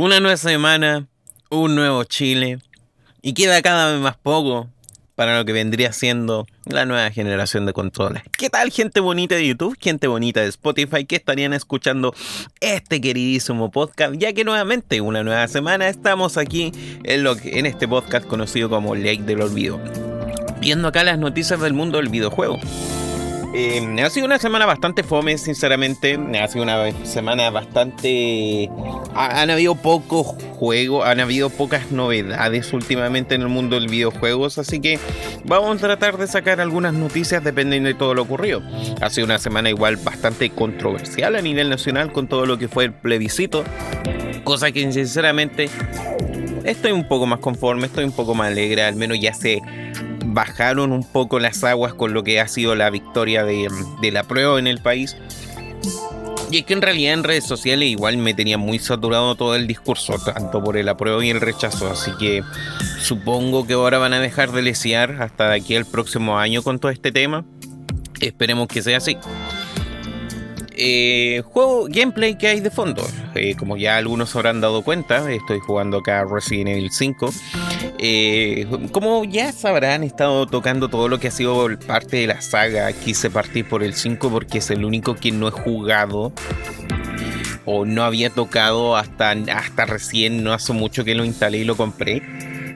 Una nueva semana, un nuevo Chile y queda cada vez más poco para lo que vendría siendo la nueva generación de controles. ¿Qué tal gente bonita de YouTube, gente bonita de Spotify que estarían escuchando este queridísimo podcast? Ya que nuevamente una nueva semana estamos aquí en, lo en este podcast conocido como Lake del Olvido. Viendo acá las noticias del mundo del videojuego. Eh, ha sido una semana bastante fome, sinceramente. Ha sido una semana bastante. han habido pocos juegos, han habido pocas novedades últimamente en el mundo del videojuegos, así que vamos a tratar de sacar algunas noticias dependiendo de todo lo ocurrido. Ha sido una semana igual bastante controversial a nivel nacional con todo lo que fue el plebiscito, cosa que sinceramente estoy un poco más conforme, estoy un poco más alegre, al menos ya sé bajaron un poco las aguas con lo que ha sido la victoria de, la prueba en el país. Y es que en realidad en redes sociales igual me tenía muy saturado todo el discurso, tanto por el apruebo y el rechazo. Así que supongo que ahora van a dejar de lesear hasta de aquí al próximo año con todo este tema. Esperemos que sea así. Eh, juego gameplay que hay de fondo. Eh, como ya algunos habrán dado cuenta, estoy jugando acá Resident Evil 5. Eh, como ya sabrán, he estado tocando todo lo que ha sido parte de la saga. Quise partir por el 5 porque es el único que no he jugado o no había tocado hasta, hasta recién, no hace mucho que lo instalé y lo compré.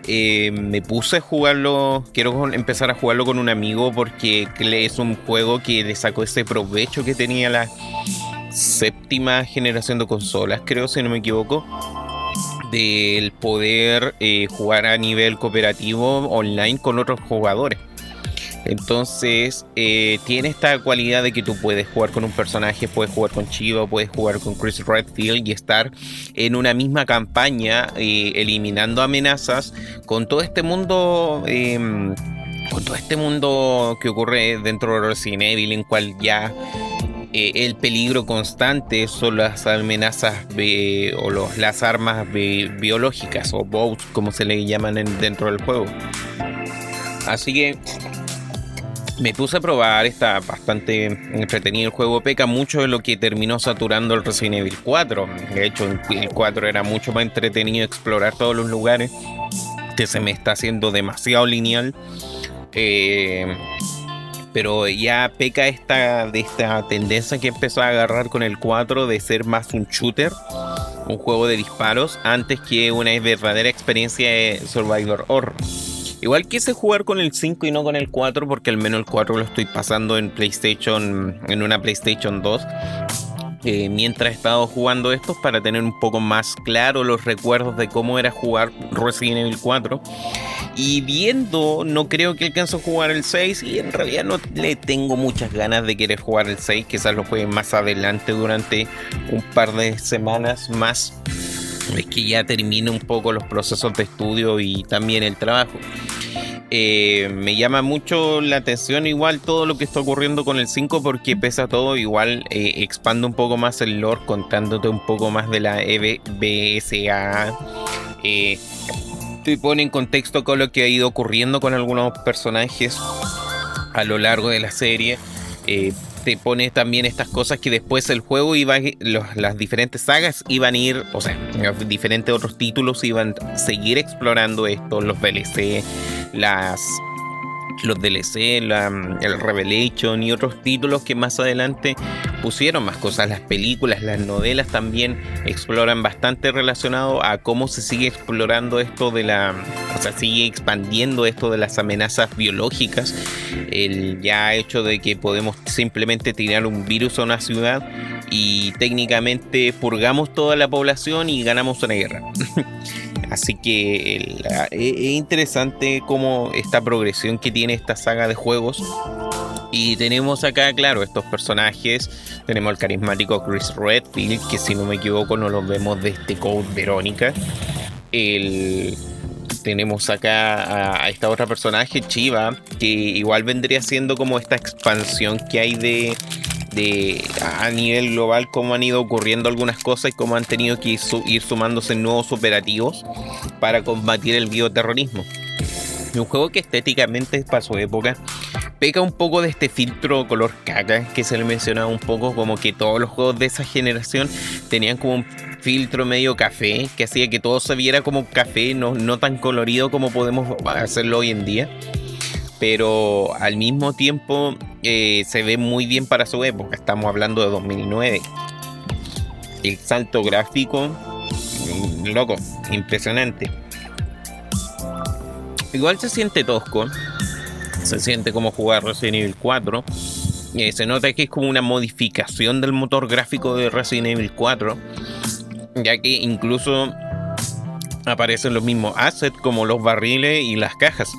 Eh, me puse a jugarlo, quiero empezar a jugarlo con un amigo porque es un juego que le sacó ese provecho que tenía la séptima generación de consolas, creo, si no me equivoco, del poder eh, jugar a nivel cooperativo online con otros jugadores. Entonces, eh, tiene esta cualidad de que tú puedes jugar con un personaje, puedes jugar con Chivo, puedes jugar con Chris Redfield y estar en una misma campaña eh, eliminando amenazas con todo este mundo. Em, con todo este mundo que ocurre dentro de Resident Evil, en cual ya eh, el peligro constante son las amenazas o los, las armas biológicas o bots, como se le llaman dentro del juego. Así que me puse a probar, está bastante entretenido el juego, peca mucho de lo que terminó saturando el Resident Evil 4. De hecho, el 4 era mucho más entretenido explorar todos los lugares, que se me está haciendo demasiado lineal. Eh, pero ya peca esta, de esta tendencia que empezó a agarrar con el 4 de ser más un shooter, un juego de disparos, antes que una verdadera experiencia de Survivor Horror. Igual quise jugar con el 5 y no con el 4 porque al menos el 4 lo estoy pasando en PlayStation, en una PlayStation 2. Eh, mientras he estado jugando estos para tener un poco más claro los recuerdos de cómo era jugar Resident Evil 4. Y viendo, no creo que alcance a jugar el 6 y en realidad no le tengo muchas ganas de querer jugar el 6, quizás lo juegue más adelante durante un par de semanas más es que ya termine un poco los procesos de estudio y también el trabajo. Eh, me llama mucho la atención igual todo lo que está ocurriendo con el 5 porque pesa todo igual eh, expande un poco más el lore contándote un poco más de la EBSA eh, te pone en contexto con lo que ha ido ocurriendo con algunos personajes a lo largo de la serie eh, te pone también estas cosas que después el juego iba, las diferentes sagas iban a ir, o sea, diferentes otros títulos iban a seguir explorando esto, los DLC, las los DLC, el Revelation y otros títulos que más adelante pusieron más cosas. Las películas, las novelas también exploran bastante relacionado a cómo se sigue explorando esto de la, o sea, sigue expandiendo esto de las amenazas biológicas. El ya hecho de que podemos simplemente tirar un virus a una ciudad y técnicamente purgamos toda la población y ganamos una guerra. Así que es interesante como esta progresión que tiene esta saga de juegos. Y tenemos acá, claro, estos personajes. Tenemos al carismático Chris Redfield, que si no me equivoco no lo vemos de este Code Verónica. tenemos acá a, esta otra personaje, Chiva, que igual vendría siendo como esta expansión que hay de, de a nivel global cómo han ido ocurriendo algunas cosas y cómo han tenido que ir, sumándose nuevos operativos para combatir el bioterrorismo. Un juego que estéticamente es para su época, peca un poco de este filtro color caca que se le mencionaba un poco, como que todos los juegos de esa generación tenían como un filtro medio café que hacía que todo se viera como café, no, no tan colorido como podemos hacerlo hoy en día. Pero al mismo tiempo eh, se ve muy bien para su época. Estamos hablando de 2009. El salto gráfico, mm, loco, impresionante. Igual se siente tosco. Se siente como jugar Resident Evil 4. Eh, se nota que es como una modificación del motor gráfico de Resident Evil 4. Ya que incluso aparecen los mismos assets como los barriles y las cajas.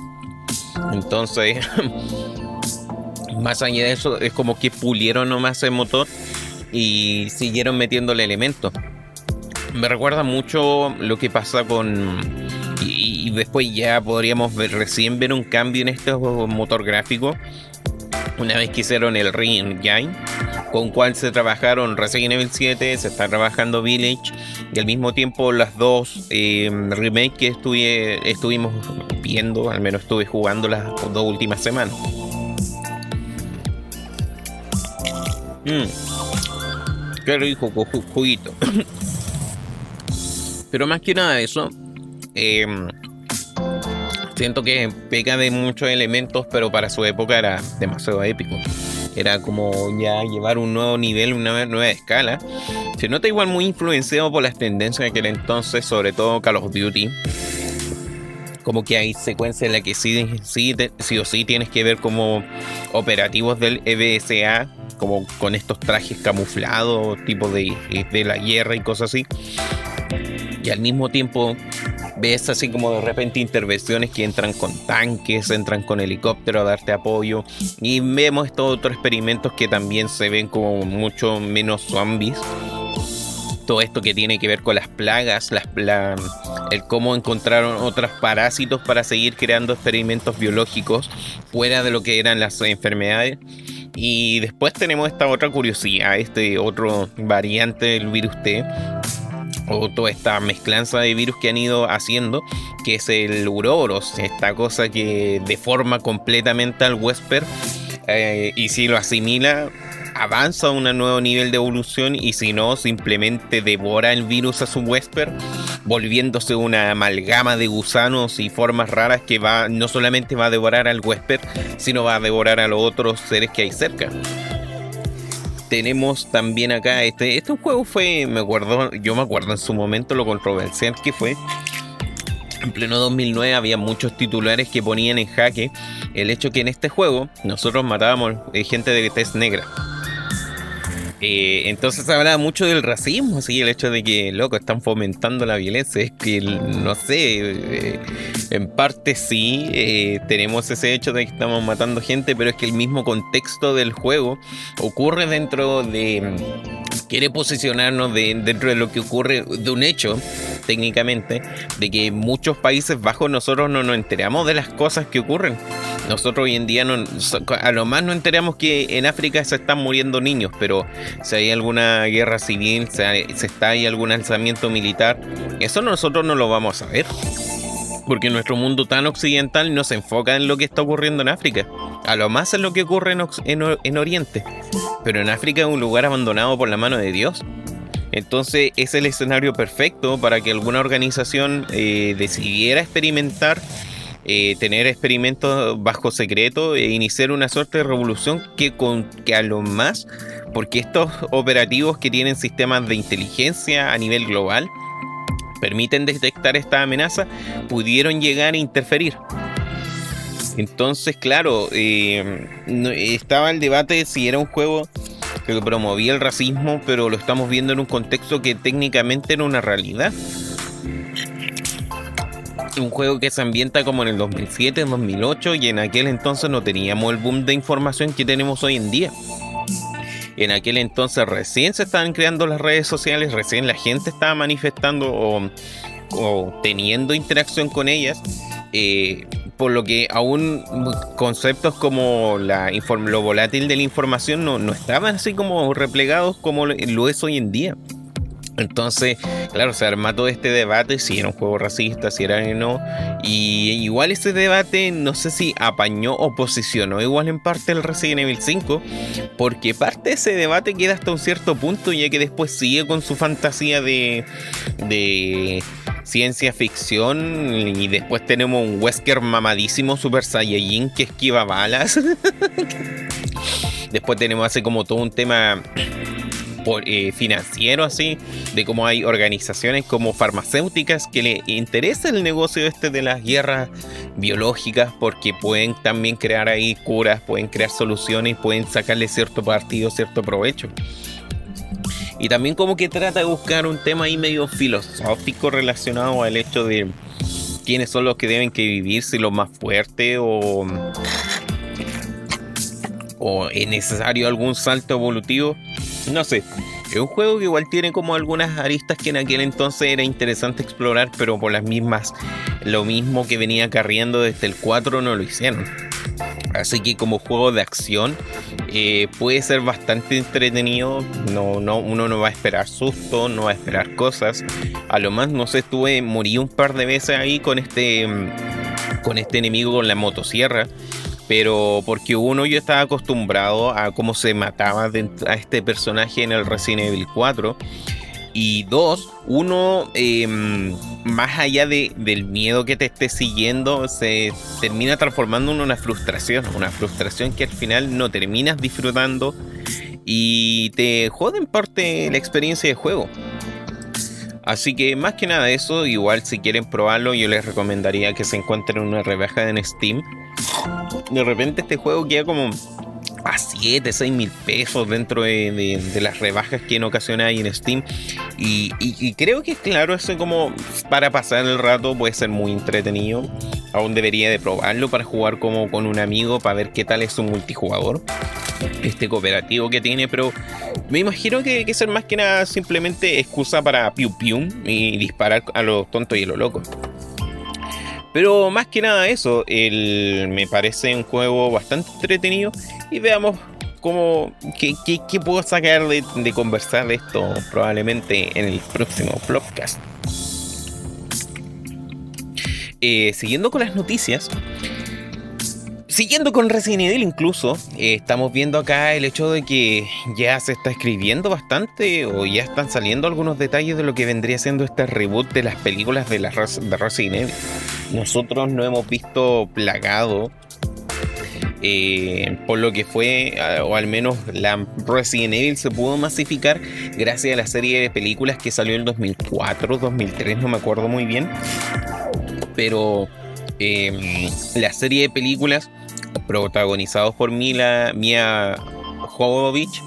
Entonces, más allá de eso, es como que pulieron nomás el motor y siguieron metiéndole elementos. Me recuerda mucho lo que pasa con y, después ya podríamos ver, recién ver un cambio en este motor gráfico una vez que hicieron el Re-Engine, con cual se trabajaron Resident Evil 7, se está trabajando Village, y al mismo tiempo las dos eh, remakes que estuve, estuvimos viendo, al menos estuve jugando las dos últimas semanas. Mm. Qué rico juguito. Pero más que nada eso, Em, siento que pega de muchos elementos, pero para su época era demasiado épico. Era como ya llevar un nuevo nivel, una nueva escala. Se nota igual muy influenciado por las tendencias de aquel entonces, sobre todo Call of Duty. Como que hay secuencias en las que sí, sí, o sí tienes que ver como operativos del EBSA, como con estos trajes camuflados, tipo de, de la guerra y cosas así. Y al mismo tiempo ves así como de repente intervenciones que entran con tanques, entran con helicóptero a darte apoyo y vemos estos otros experimentos que también se ven como mucho menos zombies. Todo esto que tiene que ver con las plagas, las el cómo encontraron otros parásitos para seguir creando experimentos biológicos fuera de lo que eran las enfermedades. Y después tenemos esta otra curiosidad, este otro variante del virus T, o toda esta mezclanza de virus que han ido haciendo, que es el Uroboros, esta cosa que deforma completamente al Wesper eh, y si lo asimila avanza a un nuevo nivel de evolución y si no simplemente devora el virus a su Wesper volviéndose una amalgama de gusanos y formas raras que va no solamente va a devorar al Wesper sino va a devorar a los otros seres que hay cerca tenemos también acá este este juego fue me acuerdo yo me acuerdo en su momento lo controversial que fue. En pleno 2009 había muchos titulares que ponían en jaque el hecho que en este juego nosotros matábamos eh, gente de test negra eh, entonces hablaba mucho del racismo, así el hecho de que, loco, están fomentando la violencia. Es que, no sé, eh, en parte sí, eh, tenemos ese hecho de que estamos matando gente, pero es que el mismo contexto del juego ocurre dentro de. Quiere posicionarnos dentro de lo que ocurre, de un hecho, técnicamente, de que muchos países bajos nosotros no nos enteramos de las cosas que ocurren. Nosotros hoy en día no, a lo más no enteramos que en África se están muriendo niños, pero si hay alguna guerra civil, si, está ahí algún alzamiento militar, eso nosotros no lo vamos a ver. Porque nuestro mundo tan occidental no se enfoca en lo que está ocurriendo en África. A lo más es lo que ocurre en, Oriente. Pero en África es un lugar abandonado por la mano de Dios. Entonces es el escenario perfecto para que alguna organización eh, decidiera experimentar eh, tener experimentos bajo secreto e iniciar una suerte de revolución que, con, que a lo más, porque estos operativos que tienen sistemas de inteligencia a nivel global permiten detectar esta amenaza, pudieron llegar a interferir. Entonces, claro, eh, estaba el debate de si era un juego que promovía el racismo, pero lo estamos viendo en un contexto que técnicamente era una realidad un juego que se ambienta como en el 2007, 2008 y en aquel entonces no teníamos el boom de información que tenemos hoy en día. En aquel entonces recién se estaban creando las redes sociales, recién la gente estaba manifestando o, teniendo interacción con ellas. Eh, por lo que aún conceptos como la lo volátil de la información no, no estaban así como replegados como lo es hoy en día. Entonces, claro, se arma todo este debate si era un juego racista, si era o no. Y igual ese debate no sé si apañó o posicionó igual en parte el Resident Evil 5, porque parte de ese debate queda hasta un cierto punto, ya que después sigue con su fantasía de, de ciencia ficción y después tenemos un Wesker mamadísimo Super Saiyajin que esquiva balas. después tenemos hace como todo un tema eh, financiero así, de cómo hay organizaciones como farmacéuticas que le interesa el negocio este de las guerras biológicas porque pueden también crear ahí curas, pueden crear soluciones, pueden sacarle cierto partido, cierto provecho. Y también como que trata de buscar un tema ahí medio filosófico relacionado al hecho de quiénes son los que deben que vivir, si los más fuertes o, o es necesario algún salto evolutivo. No sé, es un juego que igual tiene como algunas aristas que en aquel entonces era interesante explorar, pero por las mismas, lo mismo que venía carriendo desde el 4 no lo hicieron. Así que como juego de acción eh, puede ser bastante entretenido. No, no, uno no va a esperar susto, no va a esperar cosas. A lo más, no sé, estuve, morí un par de veces ahí con este, con este enemigo con la motosierra. Pero porque uno yo estaba acostumbrado a cómo se mataba a este personaje en el Resident Evil 4. Y dos, uno, em, más allá de, del miedo que te esté siguiendo, se termina transformando en una frustración. Una frustración que al final no terminas disfrutando y te jode en parte la experiencia de juego. Así que más que nada eso, igual si quieren probarlo, yo les recomendaría que se encuentren una rebaja en Steam. De repente este juego queda como a 7, 6 mil pesos dentro de, las rebajas que en ocasiones hay en Steam. Y, creo que claro, eso como para pasar el rato puede ser muy entretenido. Aún debería de probarlo para jugar como con un amigo para ver qué tal es un multijugador. Este cooperativo que tiene, pero me imagino que, que ser más que nada simplemente excusa para piu y disparar a los tontos y a los locos. Pero más que nada eso, el, me parece un juego bastante entretenido y veamos cómo, qué, puedo sacar de, conversar de esto probablemente en el próximo podcast. Eh, siguiendo con las noticias, Siguiendo con Resident Evil incluso, eh, estamos viendo acá el hecho de que ya se está escribiendo bastante o ya están saliendo algunos detalles de lo que vendría siendo este reboot de las películas de, de Resident Evil. Nosotros no hemos visto plagado eh, por lo que fue, o al menos la Resident Evil se pudo masificar gracias a la serie de películas que salió en 2004, 2003, no me acuerdo muy bien. Pero em, la serie de películas protagonizados por Mila, Mia Jovovich,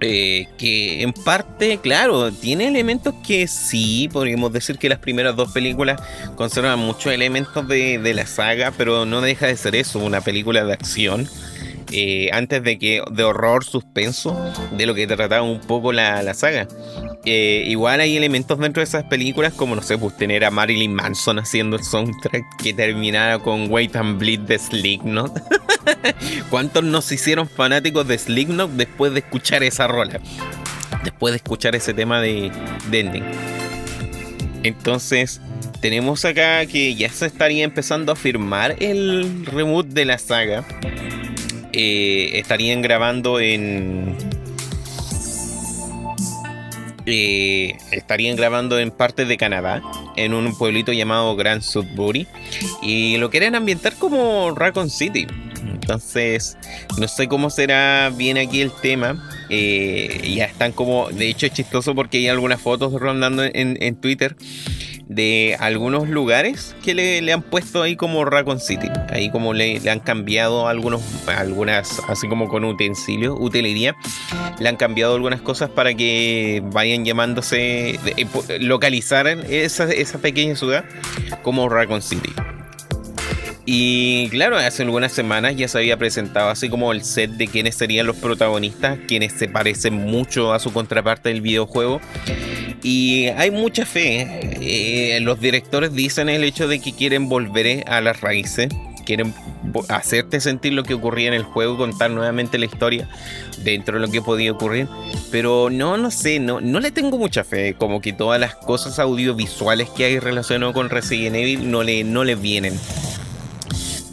eh, que en parte, claro, tiene elementos que sí, podríamos decir que las primeras dos películas conservan muchos elementos de, de la saga, pero no deja de ser eso, una película de acción eh, antes de que de horror suspenso de lo que trataba un poco la, saga. Eh, igual hay elementos dentro de esas películas como no sé, pues tener a Marilyn Manson haciendo el soundtrack que terminara con Wait and Bleed de Slipknot. ¿Cuántos nos hicieron fanáticos de Slipknot después de escuchar esa rola? Después de escuchar ese tema de, de ending. Entonces, tenemos acá que ya se estaría empezando a firmar el reboot de la saga. Eh, estarían grabando en. Eh, estarían grabando en parte de Canadá, en un pueblito llamado Grand Sudbury, y lo querían ambientar como Raccoon City. Entonces, no sé cómo será bien aquí el tema. Eh, ya están como, de hecho es chistoso porque hay algunas fotos rondando en Twitter de algunos lugares que le, han puesto ahí como Raccoon City. Ahí como le, han cambiado algunos, algunas, así como con utensilios, utilería, le han cambiado algunas cosas para que vayan llamándose, eh, localizar esa, esa pequeña ciudad como Raccoon City. Y claro, hace algunas semanas ya se había presentado así como el set de quienes serían los protagonistas, quienes se parecen mucho a su contraparte del videojuego. Y hay mucha fe. Eh, los directores dicen el hecho de que quieren volver a las raíces, quieren hacerte sentir lo que ocurría en el juego, contar nuevamente la historia dentro de lo que podía ocurrir. Pero no, no sé, no, no le tengo mucha fe. Como que todas las cosas audiovisuales que hay relacionadas con Resident Evil no le, no le vienen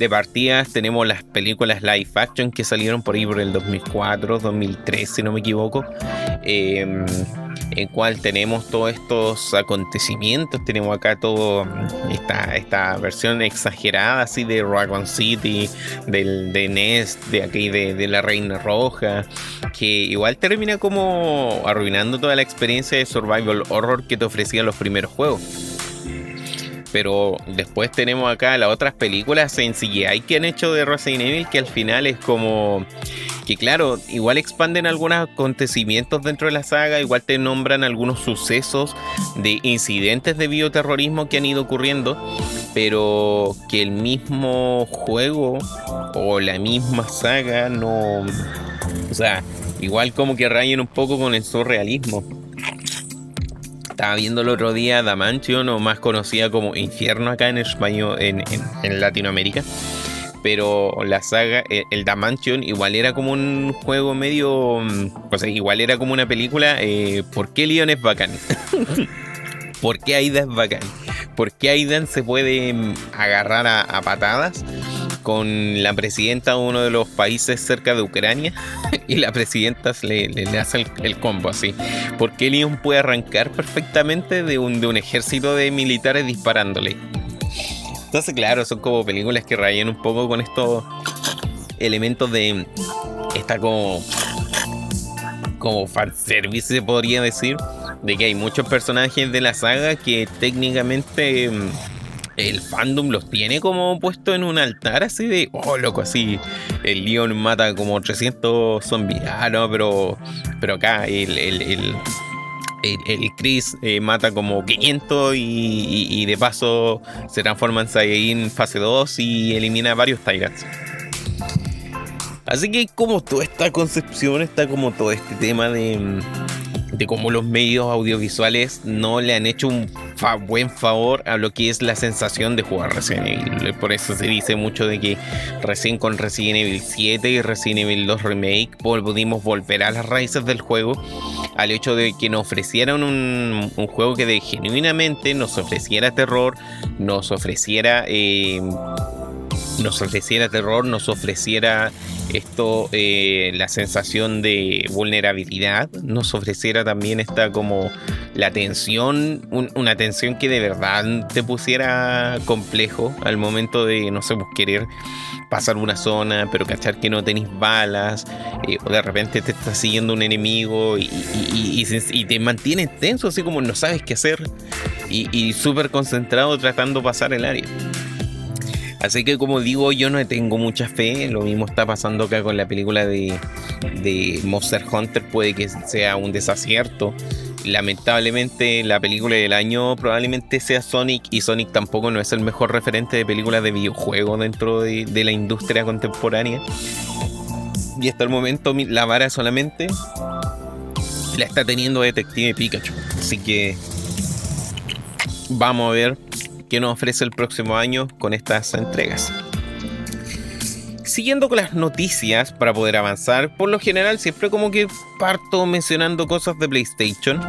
de partidas tenemos las películas live action que salieron por ahí por el 2004, 2003, si no me equivoco. Em, en cual tenemos todos estos acontecimientos. Tenemos acá todo esta, esta versión exagerada así de Dragon City, del, de Nest, de aquí de, de, la Reina Roja, que igual termina como arruinando toda la experiencia de survival horror que te ofrecían los primeros juegos. Pero después tenemos acá las otras películas en CGI que han hecho de Resident Evil que al final es como que claro, igual expanden algunos acontecimientos dentro de la saga, igual te nombran algunos sucesos de incidentes de bioterrorismo que han ido ocurriendo, pero que el mismo juego o la misma saga no... O sea, igual como que rayen un poco con el surrealismo estaba viendo el otro día Damantion, o más conocida como Infierno acá en español, en, Latinoamérica. Pero la saga, eh, el Damantion, igual era como un juego medio. O sea, igual era como una película. Eh, ¿Por qué Leon es bacán? ¿Por qué Aida es bacán? ¿Por qué Aidan se puede mm, agarrar a patadas? con la presidenta de uno de los países cerca de Ucrania y la presidenta le, le, hace el, combo así. Porque Leon puede arrancar perfectamente de un, de un ejército de militares disparándole. Entonces, claro, son como películas que rayan un poco con estos elementos de. Está como. como fanservice, se podría decir. De que hay muchos personajes de la saga que técnicamente el fandom los tiene como puesto en un altar así de, oh, loco, así. El Leon mata como 300 zombies. Ah, no, pero, pero acá el, el, el el, Chris eh, mata como 500 y, de paso se transforma en Saiyajin fase 2 y elimina varios Tyrants. Así que como toda esta concepción, está como todo este tema de, de cómo los medios audiovisuales no le han hecho un buen favor a lo que es la sensación de jugar Resident Evil. Por eso se dice mucho de que recién con Resident Evil 7 y Resident Evil 2 Remake pudimos volver a las raíces del juego, al hecho de que nos ofrecieran un, juego que de genuinamente nos ofreciera terror, nos ofreciera... Eh, nos ofreciera terror, nos ofreciera esto, eh, la sensación de vulnerabilidad, nos ofreciera también esta como la tensión, una tensión que de verdad te pusiera complejo al momento de, no sé, pues, querer pasar una zona, pero cachar que no tenéis balas, eh, o de repente te está siguiendo un enemigo y, y, te mantienes tenso, así como no sabes qué hacer y, súper concentrado tratando de pasar el área. Así que como digo, yo no tengo mucha fe. Lo mismo está pasando acá con la película de, de Monster Hunter. Puede que sea un desacierto. Lamentablemente la película del año probablemente sea Sonic y Sonic tampoco no es el mejor referente de películas de videojuegos dentro de, de la industria contemporánea. Y hasta el momento la vara solamente la está teniendo Detective Pikachu. Así que vamos a ver qué nos ofrece el próximo año con estas entregas. Siguiendo con las noticias para poder avanzar, por lo general siempre como que parto mencionando cosas de PlayStation,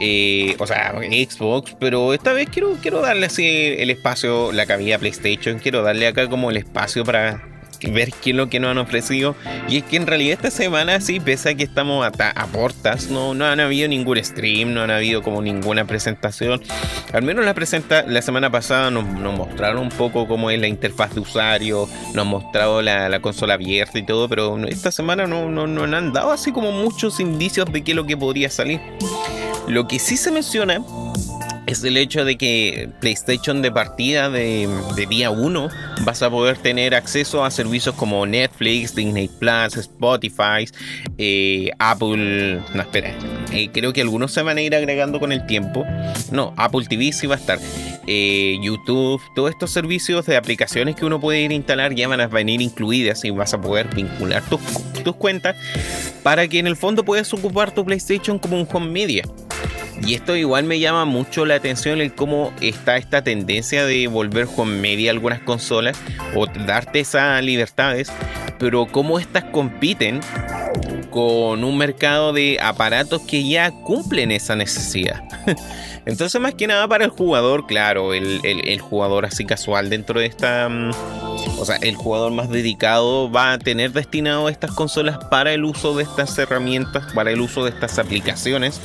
eh, o sea, Xbox, pero esta vez quiero, quiero darle así el espacio, la cabida PlayStation, quiero darle acá como el espacio para ver qué es lo que nos han ofrecido. Y es que en realidad esta semana, sí, pese a que estamos a, a portas, no, no han habido ningún stream, no han habido como ninguna presentación. Al menos la, presenta la semana pasada nos, mostraron un poco cómo es la interfaz de usuario, nos han mostrado la, consola abierta y todo, pero esta semana no, no, no han dado así como muchos indicios de qué es lo que podría salir. Lo que sí se menciona es el hecho de que PlayStation de partida de, día 1 vas a poder tener acceso a servicios como Netflix, Disney Plus, Spotify, eh, Apple. No, espera. Eh, creo que algunos se van a ir agregando con el tiempo. No, Apple TV sí va a estar. Eh, YouTube, todos estos servicios de aplicaciones que uno puede ir a instalar ya van a venir incluidas y vas a poder vincular tus, tus cuentas para que en el fondo puedas ocupar tu PlayStation como un home media. Y esto igual me llama mucho la atención el cómo está esta tendencia de volver con media algunas consolas o darte esas libertades, pero cómo estas compiten con un mercado de aparatos que ya cumplen esa necesidad. Entonces, más que nada para el jugador, claro, el, jugador así casual dentro de esta. Mm, o sea, el jugador más dedicado va a tener destinado estas consolas para el uso de estas herramientas, para el uso de estas aplicaciones.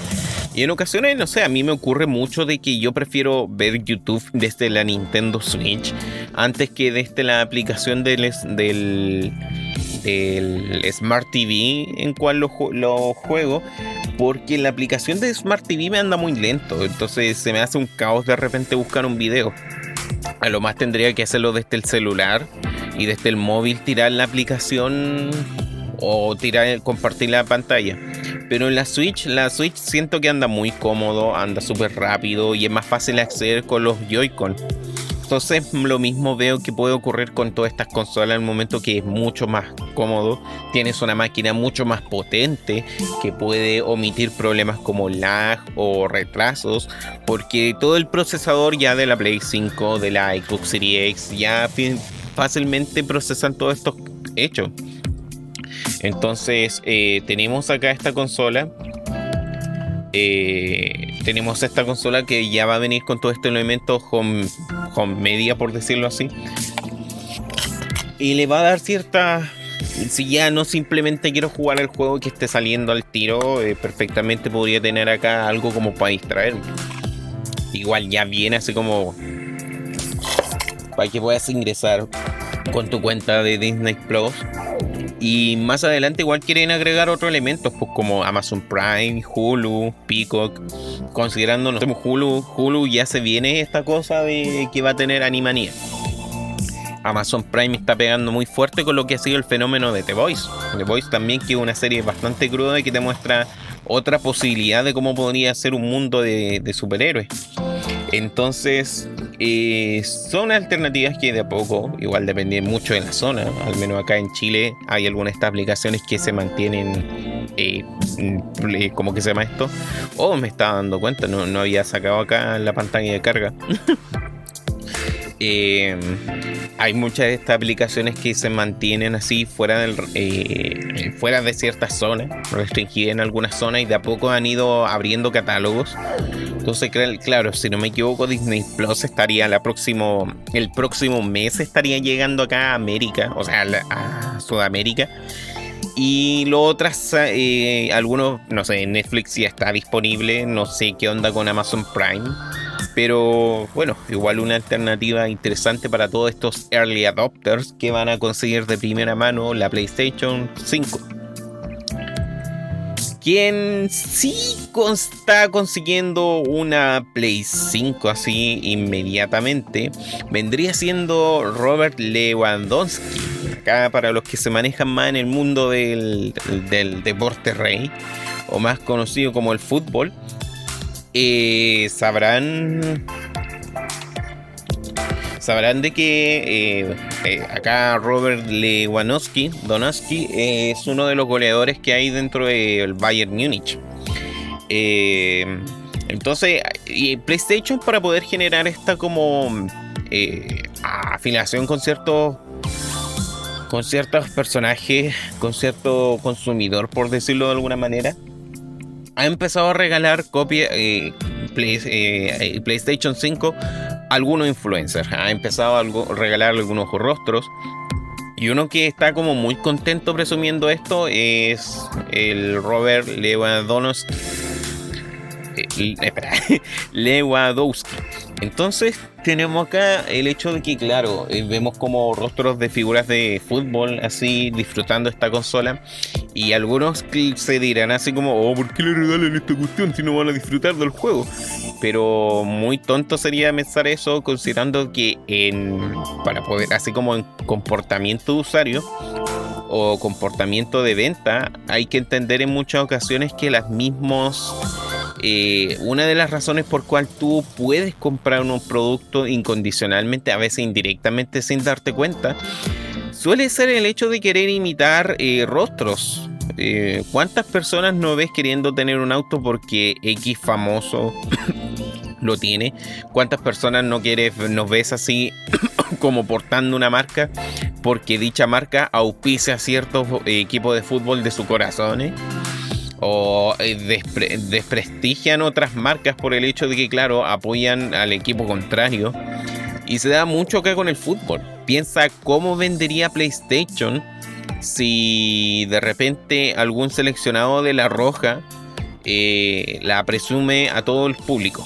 Y en ocasiones, no sé, a mí me ocurre mucho de que yo prefiero ver YouTube desde la Nintendo Switch antes que desde la aplicación del, del el Smart TV en cual lo, juego, porque la aplicación de Smart TV me anda muy lento, entonces se me hace un caos de repente buscar un video. A lo más tendría que hacerlo desde el celular y desde el móvil tirar la aplicación o tirar compartir la pantalla. Pero en la Switch, la Switch siento que anda muy cómodo, anda súper rápido y es más fácil acceder con los Joy-Con. Entonces lo mismo veo que puede ocurrir con todas estas consolas en el momento que es mucho más cómodo. Tienes una máquina mucho más potente que puede omitir problemas como lag o retrasos. Porque todo el procesador ya de la Play 5, de la Xbox Series X, ya fácilmente procesan todos estos hechos. Entonces eh, tenemos acá esta consola eh, tenemos esta consola que ya va a venir con todo este elemento home, home media, por decirlo así. Y le va a dar cierta si ya no simplemente quiero jugar el juego que esté saliendo al tiro, eh, perfectamente podría tener acá algo como para distraerme. Igual ya viene así como para que puedas ingresar con tu cuenta de Disney Plus y más adelante igual quieren agregar otros elementos, pues como Amazon Prime, Hulu, Peacock. Considerando, no Hulu, Hulu ya se viene esta cosa de que va a tener Animanía. Amazon Prime está pegando muy fuerte con lo que ha sido el fenómeno de The Voice. The Voice también que es una serie bastante cruda y que te muestra otra posibilidad de cómo podría ser un mundo de superhéroes. Entonces, eh, son alternativas que de a poco, igual dependen mucho de la zona. Al menos acá en Chile hay algunas de estas aplicaciones que se mantienen, eh, mm, ¿cómo que se llama esto? Oh, me estaba dando cuenta, no, no había sacado acá la pantalla de carga. Eh, hay muchas de estas aplicaciones que se mantienen así eh, fuera de ciertas zonas, restringidas en algunas zonas y de a poco han ido abriendo catálogos. Entonces, claro, si no me equivoco, Disney Plus estaría el próximo mes estaría llegando acá a América, o sea, a Sudamérica. Y lo otras, eh, algunos, no sé, Netflix ya está disponible, no sé qué onda con Amazon Prime. Pero bueno, igual una alternativa interesante para todos estos early adopters que van a conseguir de primera mano la PlayStation 5. Quien sí está consiguiendo una Play 5 así inmediatamente vendría siendo Robert Lewandowski. Acá para los que se manejan más en el mundo del, del deporte rey o más conocido como el fútbol, eh, sabrán sabrán de que eh, eh, acá Robert Lewandowski Donowski es uno de los goleadores que hay dentro del Bayern Múnich. entonces, PlayStation para poder generar esta como afiliación con ciertos con ciertos personajes, con cierto consumidor, por decirlo de alguna manera, ha empezado a regalar copia eh, eh, PlayStation 5 a algunos influencers. Ha empezado a regalar algunos rostros. Y uno que está como muy contento presumiendo esto es el Robert Lewandowski. Eh, espera. Entonces tenemos acá el hecho de que, claro, eh, vemos como rostros de figuras de fútbol así disfrutando esta consola. Y algunos se dirán así como, oh, ¿por qué le regalan esta cuestión si no van a disfrutar del juego? Pero muy tonto sería pensar eso considerando que en, para poder, así como en comportamiento de usuario, o comportamiento de venta, hay que entender en muchas ocasiones que las mismos eh, una de las razones por cual tú puedes comprar un producto incondicionalmente, a veces indirectamente sin darte cuenta, suele ser el hecho de querer imitar eh, rostros. Eh, ¿Cuántas personas no ves queriendo tener un auto porque X famoso lo tiene? ¿Cuántas personas no quieres, nos ves así como portando una marca porque dicha marca auspicia ciertos equipos de fútbol de su corazón? O eh, desprestigian otras marcas por el hecho de que, claro, apoyan al equipo contrario. Y se da mucho acá con el fútbol. Piensa cómo vendería PlayStation si de repente algún seleccionado de la roja eh, la presume a todo el público.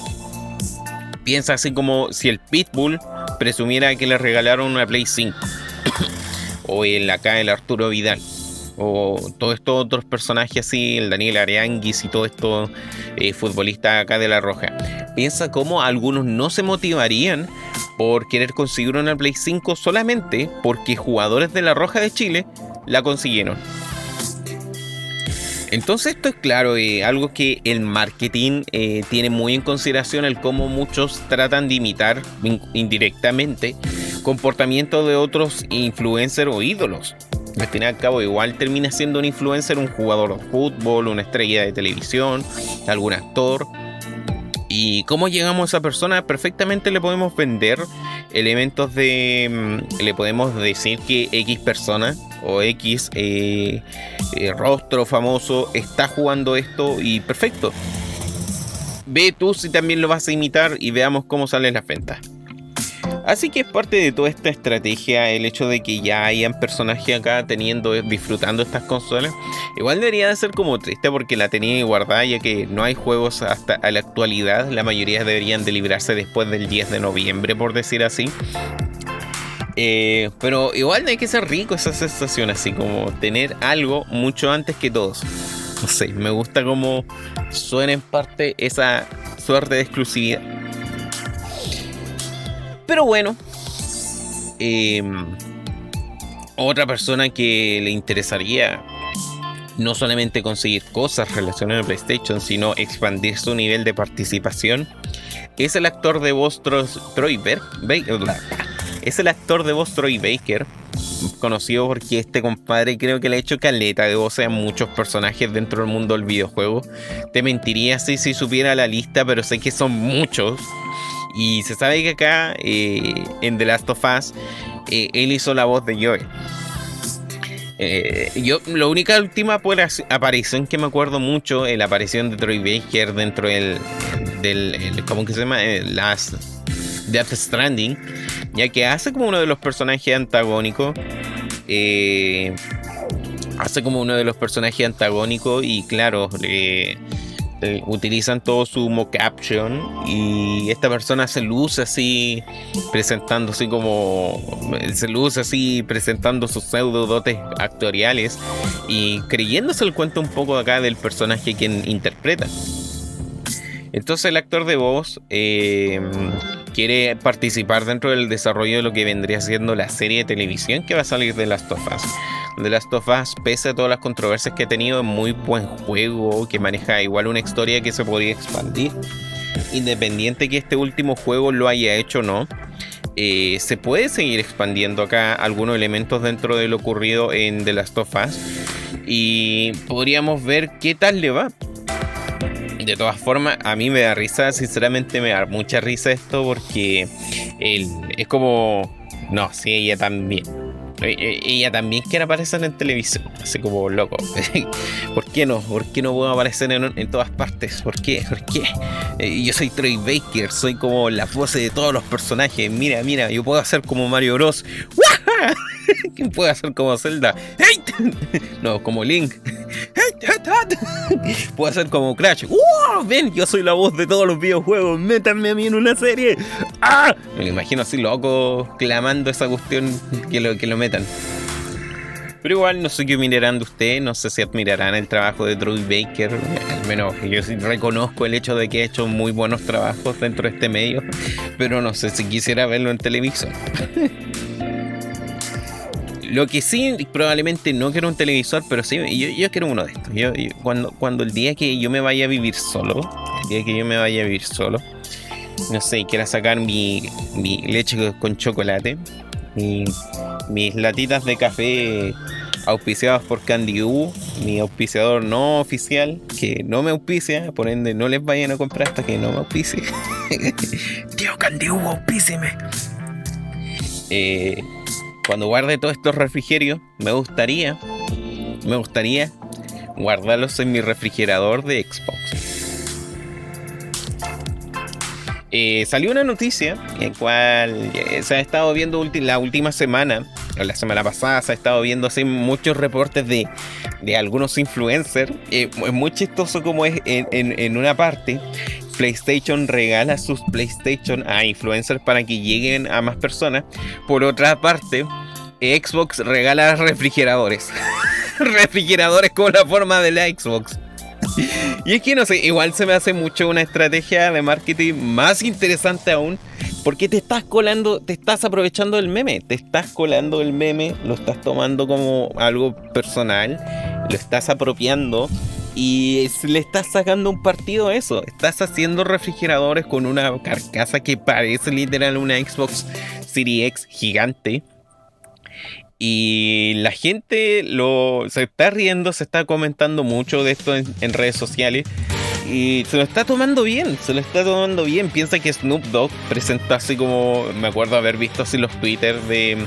Piensa así como si el Pitbull presumiera que le regalaron una Play 5. o el acá el Arturo Vidal o todos estos otros personajes así, el Daniel Arianguis y todo esto eh, futbolistas acá de La Roja. Piensa cómo algunos no se motivarían por querer conseguir una Play 5 solamente porque jugadores de La Roja de Chile la consiguieron. Entonces esto es claro, eh, algo que el marketing eh, tiene muy en consideración el cómo muchos tratan de imitar indirectamente comportamiento de otros influencers o ídolos al fin y al cabo igual termina siendo un influencer, un jugador de fútbol, una estrella de televisión, algún actor. Y cómo llegamos a esa persona, perfectamente le podemos vender elementos de... Mm, le podemos decir que X persona o X eh, eh, rostro famoso está jugando esto y perfecto. Ve tú si también lo vas a imitar y veamos cómo salen las ventas. Así que es parte de toda esta estrategia el hecho de que ya hayan personajes acá teniendo, disfrutando estas consolas. Igual debería de ser como triste porque la tenía guardada ya que no hay juegos hasta la actualidad. La mayoría deberían de librarse después del 10 de noviembre, por decir así. Eh, pero igual hay que ser rico esa sensación, así como tener algo mucho antes que todos. No sé, me gusta como suena en parte esa suerte de exclusividad. Pero bueno, em, otra persona que le interesaría no solamente conseguir cosas relacionadas a PlayStation, sino expandir su nivel de participación, es el actor de voz Troy Baker. Es el actor de voz Troy Baker, conocido porque este compadre creo que le ha hecho caleta de voz a muchos personajes dentro del mundo del videojuego. Te mentiría si, si supiera la lista, pero sé que son muchos. Y se sabe que acá, eh, en The Last of Us, eh, él hizo la voz de Joel. Eh, yo, la única última aparición que me acuerdo mucho es la aparición de Troy Baker dentro del, del ¿cómo que se llama? Last Death Stranding, ya que hace como uno de los personajes antagónicos. hace como uno de los personajes antagónicos y claro, eh, utilizan todo su mocaption y esta persona se luce así presentando como se luce así presentando sus pseudo dotes actoriales y creyéndose el cuento un poco acá del personaje quien interpreta. Entonces el actor de voz eh, quiere participar dentro del desarrollo de lo que vendría siendo la serie de televisión que va a salir de las tofas The Last of Us, pese a todas las controversias que ha tenido, es muy buen juego, que maneja igual una historia que se podría expandir. Independiente que este último juego lo haya hecho o no, eh, se puede seguir expandiendo acá algunos elementos dentro de lo ocurrido en The Last of Us y podríamos ver qué tal le va. De todas formas, a mí me da risa, sinceramente me da mucha risa esto porque es como... No, sí, ella también ella también quiere aparecer en televisión, así como loco. ¿Por qué no? ¿Por qué no puedo aparecer en, todas partes? ¿Por qué? ¿Por qué? Eh, yo soy Troy Baker, soy como la voz de todos los personajes. Mira, mira, yo puedo hacer como Mario Bros. ¿Quién puede hacer como Zelda? No, como Link. Puedo hacer como Crash. Ven, yo soy la voz de todos los videojuegos. Métanme a mí en una serie. ¡Ah! Me imagino así loco clamando esa cuestión que lo, que metan. Pero igual no sé qué mirarán de usted, no sé si admirarán el trabajo de Troy Baker, al menos yo sí reconozco el hecho de que ha hecho muy buenos trabajos dentro de este medio, pero no sé si quisiera verlo en televisión. Lo que sí, probablemente no quiero un televisor, pero sí, yo, quiero uno de estos. Yo, cuando, cuando el día que yo me vaya a vivir solo, el día que yo me vaya a vivir solo, no sé, quiera sacar mi, leche con chocolate, mis latitas de café auspiciados por Candy U, mi auspiciador no oficial, que no me auspicia, por ende no les vayan a comprar hasta que no me auspicie. Tío Candy U, auspíceme. Eh, cuando guarde todos estos refrigerios, me gustaría, me gustaría guardarlos en mi refrigerador de Xbox. Eh, salió una noticia en cual eh, se ha estado viendo la última semana, o la semana pasada, se ha estado viendo así muchos reportes de, algunos influencers. Eh, es muy chistoso como es en, una parte. PlayStation regala sus PlayStation a influencers para que lleguen a más personas. Por otra parte, Xbox regala refrigeradores. refrigeradores con la forma de la Xbox. Y es que no sé, igual se me hace mucho una estrategia de marketing más interesante aún. Porque te estás colando, te estás aprovechando del meme. Te estás colando el meme, lo estás tomando como algo personal, lo estás apropiando y le estás sacando un partido a eso. Estás haciendo refrigeradores con una carcasa que parece literal una Xbox Series X gigante y la gente lo, se está riendo, se está comentando mucho de esto en, redes sociales. Y se lo está tomando bien, se lo está tomando bien. Piensa que Snoop Dogg presentó así como, me acuerdo haber visto así los Twitter de,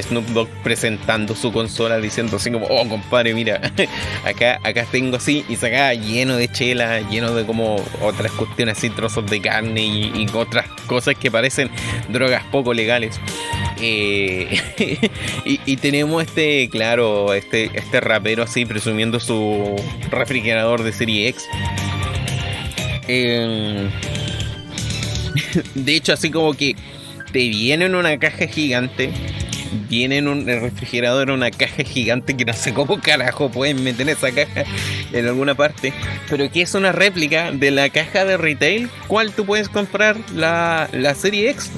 Snoop Dogg presentando su consola, diciendo así como, oh compadre, mira, acá, acá tengo así, y acá lleno de chela, lleno de como otras cuestiones así, trozos de carne y otras cosas que parecen drogas poco legales. Eh, y, tenemos este, claro, este, este rapero así presumiendo su refrigerador de serie X. Em, de hecho, así como que te viene en una caja gigante. Viene en un refrigerador una caja gigante que no sé cómo carajo pueden meter esa caja en alguna parte. Pero que es una réplica de la caja de retail. ¿Cuál tú puedes comprar la, la serie X?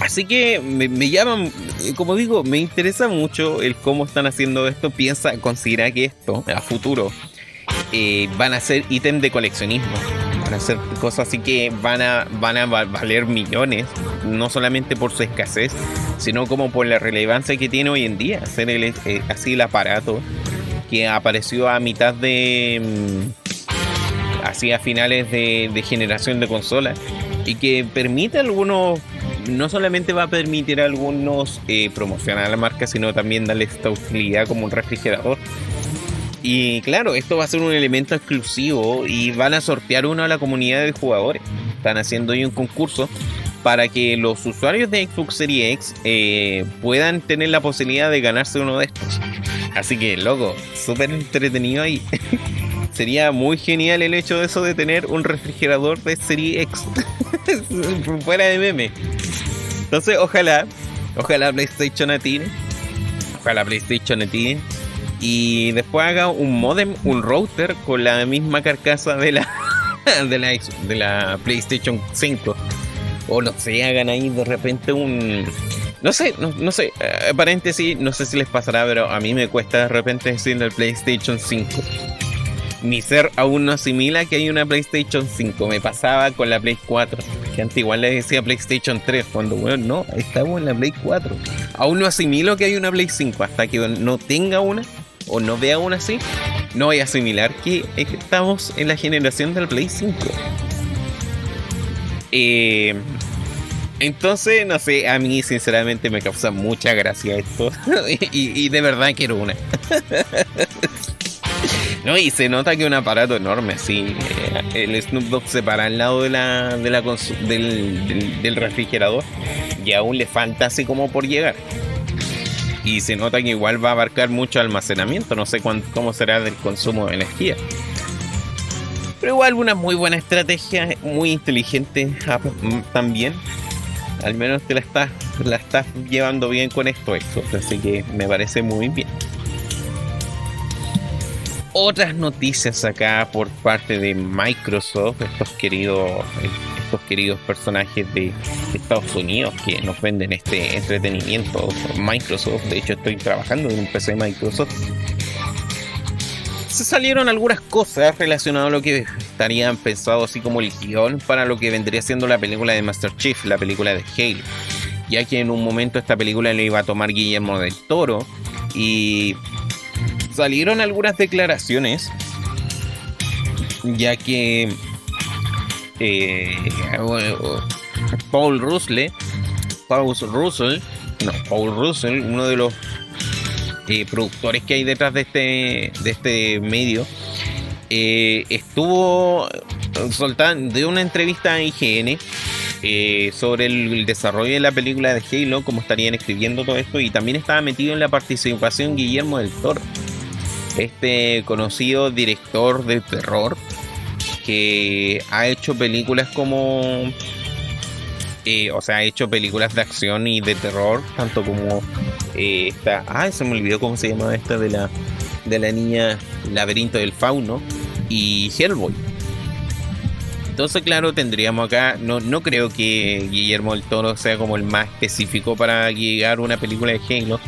Así que me, me llaman, como digo, me interesa mucho el cómo están haciendo esto. Piensa, considera que esto a futuro eh, van a ser ítem de coleccionismo. Van a ser cosas así que van a, van a valer millones, no solamente por su escasez, sino como por la relevancia que tiene hoy en día hacer el, eh, así el aparato que apareció a mitad de. Mm, así a finales de, de generación de consolas y que permite algunos no solamente va a permitir a algunos eh, promocionar a la marca, sino también darle esta utilidad como un refrigerador. Y claro, esto va a ser un elemento exclusivo y van a sortear uno a la comunidad de jugadores. Están haciendo un concurso para que los usuarios de Xbox Series X eh, puedan tener la posibilidad de ganarse uno de estos. Así que, loco, súper entretenido ahí. Sería muy genial el hecho de eso de tener un refrigerador de Serie X. Fuera de meme. Entonces, ojalá, ojalá PlayStation atine. Ojalá PlayStation atine. Y después haga un modem, un router con la misma carcasa de la, de la, PlayStation 5. O no sé, hagan ahí de repente un. No sé, no, sé. Eh, paréntesis, no sé si les pasará, pero a mí me cuesta de repente decir el PlayStation 5 mi ser aún no asimila que hay una PlayStation 5. Me pasaba con la Play 4. Que antes igual le decía PlayStation 3. Cuando, bueno, no, estamos en la Play 4. Aún no asimilo que hay una Play 5. Hasta que no tenga una o no vea una así, no voy a asimilar que estamos en la generación del Play 5. Eh, entonces, no sé, a mí sinceramente me causa mucha gracia esto. y, de verdad quiero una. No, y se nota que es un aparato enorme, así. Eh, el Snoop Dogg se para al lado de la, de del, refrigerador y aún le falta así como por llegar. Y se nota que igual va a abarcar mucho almacenamiento, no sé cómo será del consumo de energía. Pero igual una muy buena estrategia, muy inteligente ah, también. Al menos te la estás, la estás llevando bien con esto, esto. Así que me parece muy bien otras noticias acá por parte de Microsoft, estos queridos, estos queridos personajes de Estados Unidos que nos venden este entretenimiento. Microsoft, de hecho estoy trabajando en un PC de Microsoft. Se salieron algunas cosas relacionadas a lo que estarían pensado así como el guion para lo que vendría siendo la película de Master Chief, la película de Halo. ya que en un momento esta película le iba a tomar Guillermo del Toro y salieron algunas declaraciones, ya que eh, Paul Russell, Paul Russell, no, Paul Russell, uno de los eh, productores que hay detrás de este, de este medio, eh, estuvo soltando una entrevista a IGN eh, sobre el, desarrollo de la película de Halo, cómo estarían escribiendo todo esto, y también estaba metido en la participación Guillermo del Toro, este conocido director de terror que ha hecho películas como eh, o sea, ha hecho películas de acción y de terror, tanto como eh, esta, ah, se me olvidó cómo se llama esta de la, de la niña Laberinto del Fauno y Hellboy. Entonces, claro, tendríamos acá, no, no creo que Guillermo del Toro sea como el más específico para llegar a una película de Halo,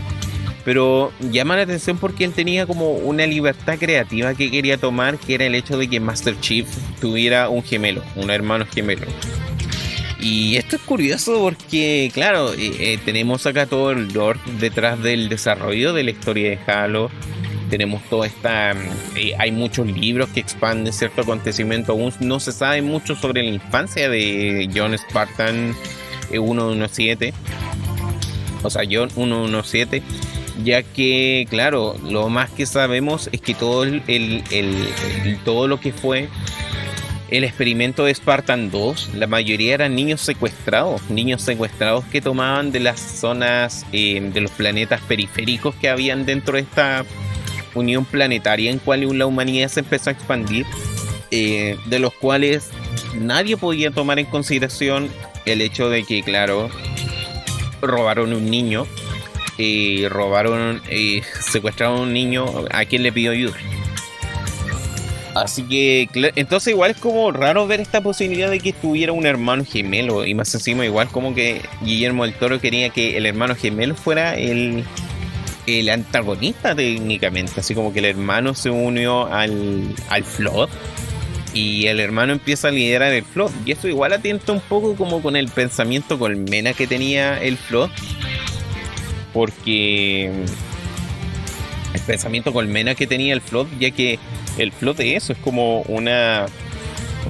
pero llama la atención porque él tenía como una libertad creativa que quería tomar, que era el hecho de que Master Chief tuviera un gemelo, un hermano gemelo. Y esto es curioso porque, claro, eh, eh, tenemos acá todo el lore detrás del desarrollo de la historia de Halo. Tenemos toda esta. Eh, hay muchos libros que expanden cierto acontecimiento. Aún no se sabe mucho sobre la infancia de John Spartan 117. O sea, John 117 ya que claro, lo más que sabemos es que todo el, todo lo que fue el experimento de Spartan 2, la mayoría eran niños secuestrados, niños secuestrados que tomaban de las zonas eh, de los planetas periféricos que habían dentro de esta unión planetaria en cual la humanidad se empezó a expandir, eh, de los cuales nadie podía tomar en consideración el hecho de que, claro, robaron un niño, y robaron, secuestraron un niño a quien le pidió ayuda. Así que, entonces igual es como raro ver esta posibilidad de que tuviera un hermano gemelo. Y más encima, igual como que Guillermo del Toro quería que el hermano gemelo fuera el, el antagonista técnicamente. Así como que el hermano se unió al, al Flood. Y el hermano empieza a liderar el Flood. Y esto igual atienta un poco como con el pensamiento colmena que tenía el Flood. Porque el pensamiento colmena que tenía el Flood, ya que el flote eso, es como una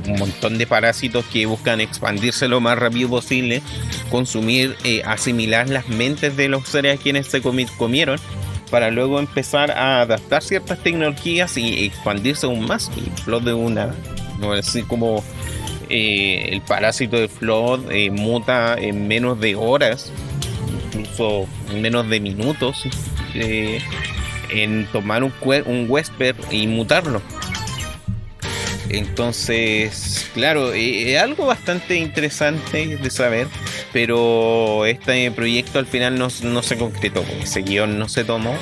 un montón de parásitos que buscan expandirse lo más rápido posible, consumir, eh, asimilar las mentes de los seres a quienes se comieron, para luego empezar a adaptar ciertas tecnologías y expandirse aún más. El flood de una, no así como eh, el parásito de flood eh, muta en menos de horas, incluso en menos de minutos en tomar un, un Wesper y mutarlo. Entonces, claro, eh, es algo bastante interesante de saber, pero este proyecto al final no, se concretó, ese guion no se tomó.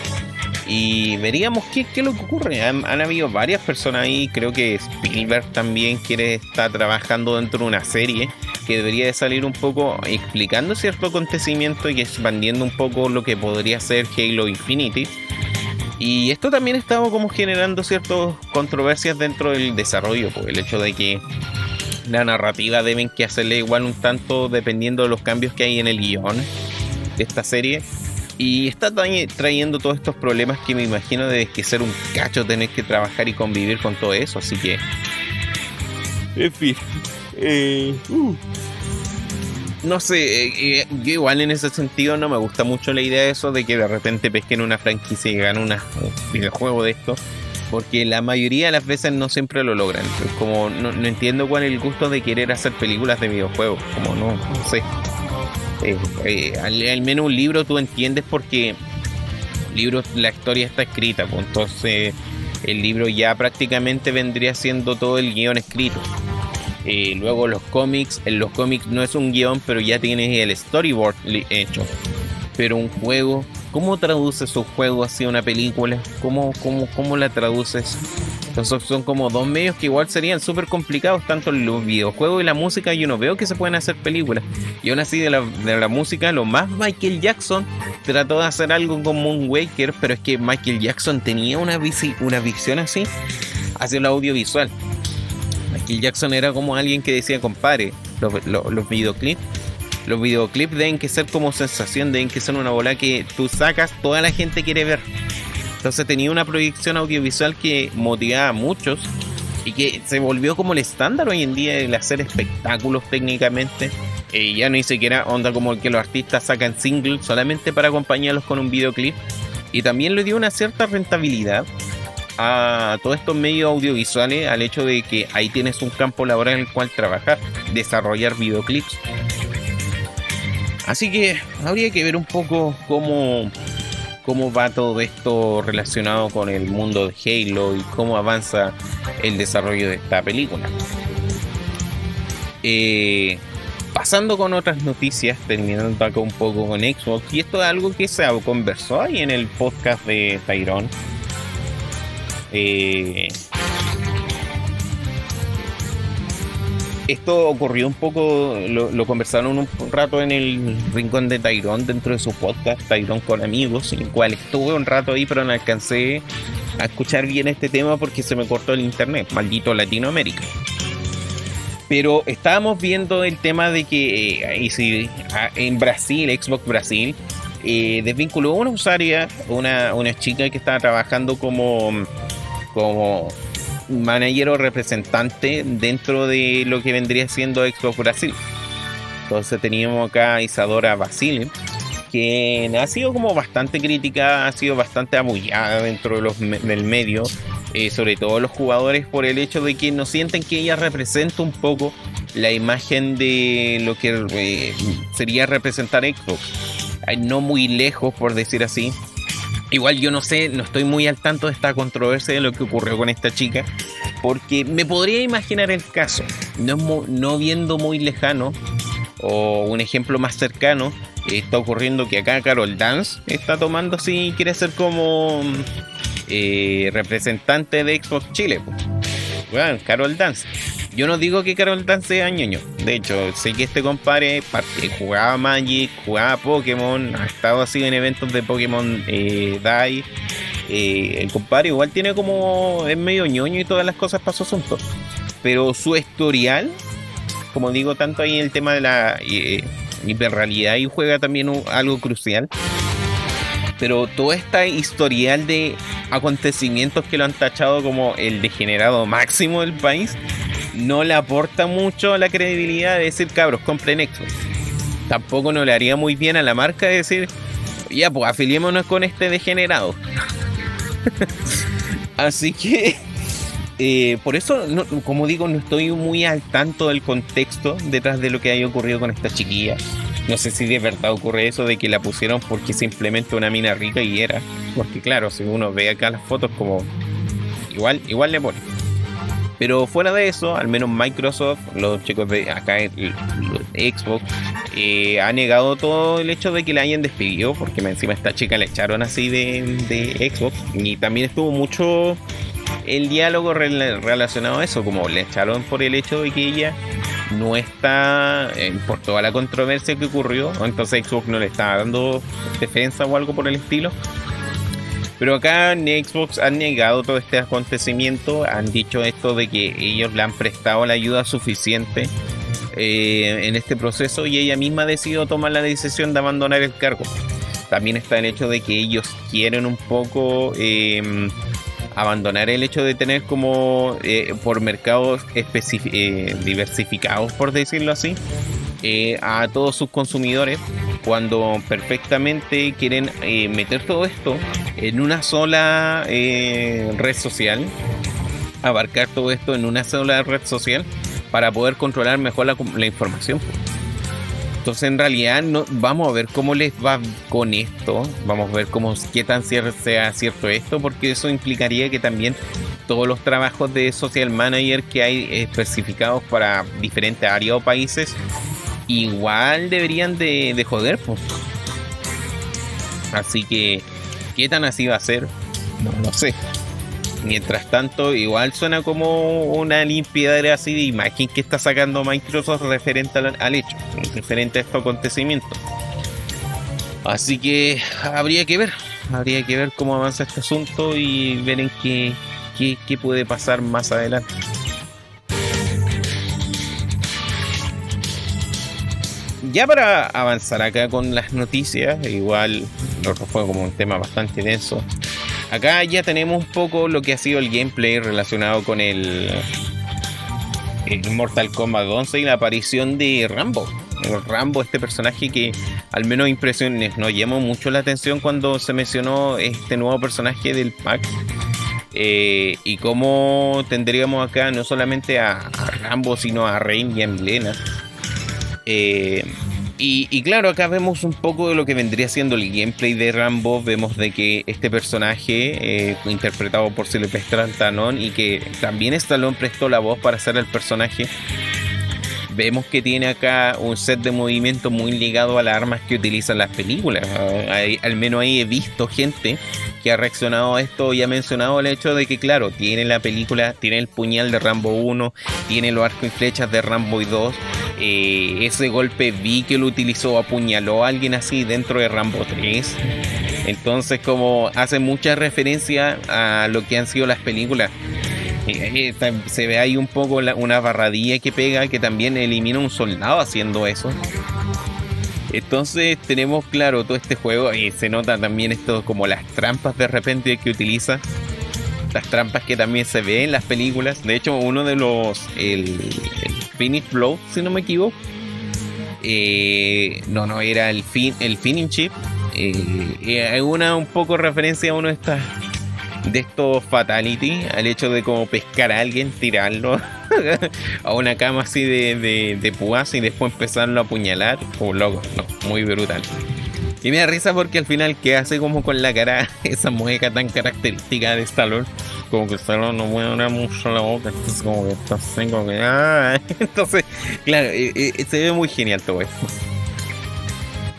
Y veríamos qué, es lo que ocurre. Han, habido varias personas ahí, creo que Spielberg también quiere estar trabajando dentro de una serie que debería de salir un poco explicando cierto acontecimiento y expandiendo un poco lo que podría ser Halo Infinity y esto también estaba como generando ciertas controversias dentro del desarrollo, por el hecho de que la narrativa deben que hacerle igual un tanto dependiendo de los cambios que hay en el guion de esta serie. Y está trayendo todos estos problemas que me imagino de que ser un cacho tener que trabajar y convivir con todo eso. Así que... En fin. Eh, uh no sé, eh, eh, yo igual en ese sentido no me gusta mucho la idea de eso de que de repente pesquen una franquicia y ganen un videojuego de esto. Porque la mayoría de las veces no siempre lo logran. Como no, entiendo cuál es el gusto de querer hacer películas de videojuegos. Como no, no sé. Al, menos un libro tú entiendes porque la historia está escrita. Pues, entonces el libro ya prácticamente vendría siendo todo el guion escrito. Eh, luego los cómics, en los cómics no es un guion, pero ya tienes el storyboard hecho. Pero un juego, ¿cómo traduces un juego hacia una película? ¿Cómo, cómo, cómo la traduces? Entonces son como dos medios que igual serían súper complicados, tanto los videojuegos y la música. Yo no veo que se pueden hacer películas. Y aún así de la, de la música, lo más Michael Jackson trató de hacer algo como un Waker, pero es que Michael Jackson tenía una visión así hacia el audiovisual. Michael Jackson era como alguien que decía, compadre, los, videoclips los videoclips deben que ser como sensación, deben que ser una bola que tú sacas, toda la gente quiere ver. Entonces tenía una proyección audiovisual que motivaba a muchos y que se volvió como el estándar hoy en día el hacer espectáculos técnicamente. Y ya ni siquiera onda como el que los artistas sacan singles solamente para acompañarlos con un videoclip. Y también le dio una cierta rentabilidad a todos estos medios audiovisuales al hecho de que ahí tienes un campo laboral en el cual trabajar, desarrollar videoclips. Así que habría que ver un poco cómo, cómo va todo esto relacionado con el mundo de Halo y cómo avanza el desarrollo de esta película. Eh, pasando con otras noticias, terminando acá un poco con Xbox, y esto es algo que se conversó ahí en el podcast de Tyrone. Eh, esto ocurrió un poco, lo, conversaron un rato en el rincón de Tyrone dentro de su podcast, Tyrone con amigos, en el cual estuve un rato ahí, pero no alcancé a escuchar bien este tema porque se me cortó el internet, maldito Latinoamérica. Pero estábamos viendo el tema de que eh, en Brasil, Xbox Brasil, eh, desvinculó una usuaria, una, una chica que estaba trabajando como, como manager o representante dentro de lo que vendría siendo Xbox Brasil. Entonces teníamos acá a Isadora Basile, que ha sido como bastante crítica, ha sido bastante amullada dentro de los, del medio, eh, sobre todo los jugadores por el hecho de que no sienten que ella representa un poco la imagen de lo que eh, sería representar Xbox. No muy lejos, por decir así, Igual yo no sé, no estoy muy al tanto de esta controversia de lo que ocurrió con esta chica, porque me podría imaginar el caso, no, viendo muy lejano, o un ejemplo más cercano, está ocurriendo que acá Carol Dance está tomando si quiere ser como eh, representante de Xbox Chile. Bueno, Carol Dance. Yo no digo que Carol Dance sea ñoño. De hecho, sé que este compadre jugaba Magic, jugaba Pokémon, ha estado así en eventos de Pokémon eh. Eh, el compadre igual tiene como. es medio ñoño y todas las cosas para su asunto. Pero su historial, como digo, tanto ahí en el tema de la eh, hiperrealidad y juega también algo crucial. Pero todo este historial de acontecimientos que lo han tachado como el degenerado máximo del país no le aporta mucho la credibilidad de decir, cabros, compren Xbox. Tampoco no le haría muy bien a la marca decir, ya, pues afiliémonos con este degenerado. Así que, eh, por eso, como digo, no estoy muy al tanto del contexto detrás de lo que haya ocurrido con esta chiquilla. No sé si de verdad ocurre eso de que la pusieron porque simplemente una mina rica y era. Porque claro, si uno ve acá las fotos como... Igual, igual le pone. Pero fuera de eso, al menos Microsoft, los chicos de acá, Xbox, eh, ha negado todo el hecho de que la hayan despedido, porque encima esta chica le echaron así de, Xbox. Y también estuvo mucho el diálogo relacionado a eso, como le echaron por el hecho de que ella no está, eh, por toda la controversia que ocurrió, entonces Xbox no le estaba dando defensa o algo por el estilo. Pero acá en Xbox han negado todo este acontecimiento, han dicho esto de que ellos le han prestado la ayuda suficiente eh, en este proceso y ella misma ha decidido tomar la decisión de abandonar el cargo. También está el hecho de que ellos quieren un poco em, abandonar el hecho de tener como eh, por mercados eh, diversificados, por decirlo así, a todos sus consumidores cuando perfectamente quieren eh, meter todo esto en una sola eh, red social, abarcar todo esto en una sola red social para poder controlar mejor la, información. Entonces en realidad no, vamos a ver cómo les va con esto, vamos a ver cómo qué tan cierto sea cierto esto, porque eso implicaría que también todos los trabajos de social manager que hay especificados para diferentes áreas o países igual deberían de, joder, pues. Así que, ¿qué tan así va a ser? No lo sé. Mientras tanto, igual suena como una limpiadera así de imagen que está sacando Microsoft referente al, hecho, referente a estos acontecimientos. Así que habría que ver, habría que ver cómo avanza este asunto y ver en qué, qué puede pasar más adelante. ya para avanzar acá con las noticias, igual fue como un tema bastante denso. Acá ya tenemos un poco lo que ha sido el gameplay relacionado con el, Mortal Kombat 11 y la aparición de Rambo. Rambo, este personaje que al menos impresiones nos llamó mucho la atención cuando se mencionó este nuevo personaje del pack. Eh, y cómo tendríamos acá no solamente a, Rambo, sino a Rain y a Milena. Eh, y, claro, acá vemos un poco de lo que vendría siendo el gameplay de Rambo. Vemos de que este personaje, eh, interpretado por Sylvester Stallone, y que también Stallone prestó la voz para hacer el personaje, vemos que tiene acá un set de movimiento muy ligado a las armas que utilizan las películas. Ah, al menos ahí he visto gente que ha reaccionado a esto y ha mencionado el hecho de que, claro, tiene la película, tiene el puñal de Rambo 1, tiene los arcos y flechas de Rambo 2. Eh, ese golpe vi que lo utilizó, apuñaló a alguien así dentro de Rambo 3. Entonces, como hace mucha referencia a lo que han sido las películas se ve ahí un poco una barradilla que pega que también elimina un soldado haciendo eso. Entonces tenemos claro todo este juego y se nota también esto como las trampas de repente que utiliza. Las trampas que también se ven en las películas. De hecho, uno de los. Finish Blow, si no me equivoco. Eh, no, no, era el, fin, el Finish Chip. Eh, hay una un poco referencia a uno de de estos fatality, al hecho de como pescar a alguien, tirarlo a una cama así de, de, púas y después empezarlo a apuñalar, como loco, no, muy brutal. Y me da risa porque al final que hace como con la cara esa mueca tan característica de Stallone. Como que Stallone no mueve mucho la boca. Entonces como que está así que... Ah. Entonces, claro, se ve muy genial todo esto.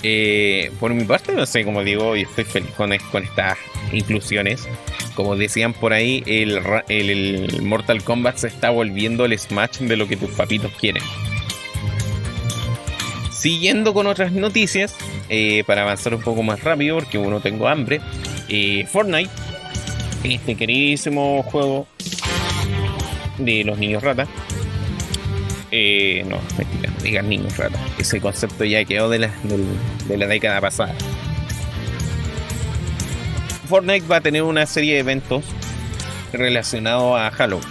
Eh, por mi parte, no sé, como digo, y estoy feliz con, con estas inclusiones como decían por ahí, el, Mortal Kombat se está volviendo el Smash de lo que tus papitos quieren. Siguiendo con otras noticias, eh, para avanzar un poco más rápido, porque uno tengo hambre, eh, Fortnite, este queridísimo juego de los niños rata. Eh, no, mentira, digan niños rata. Ese concepto ya quedó de de la década pasada. Fortnite va a tener una serie de eventos relacionados a Halloween.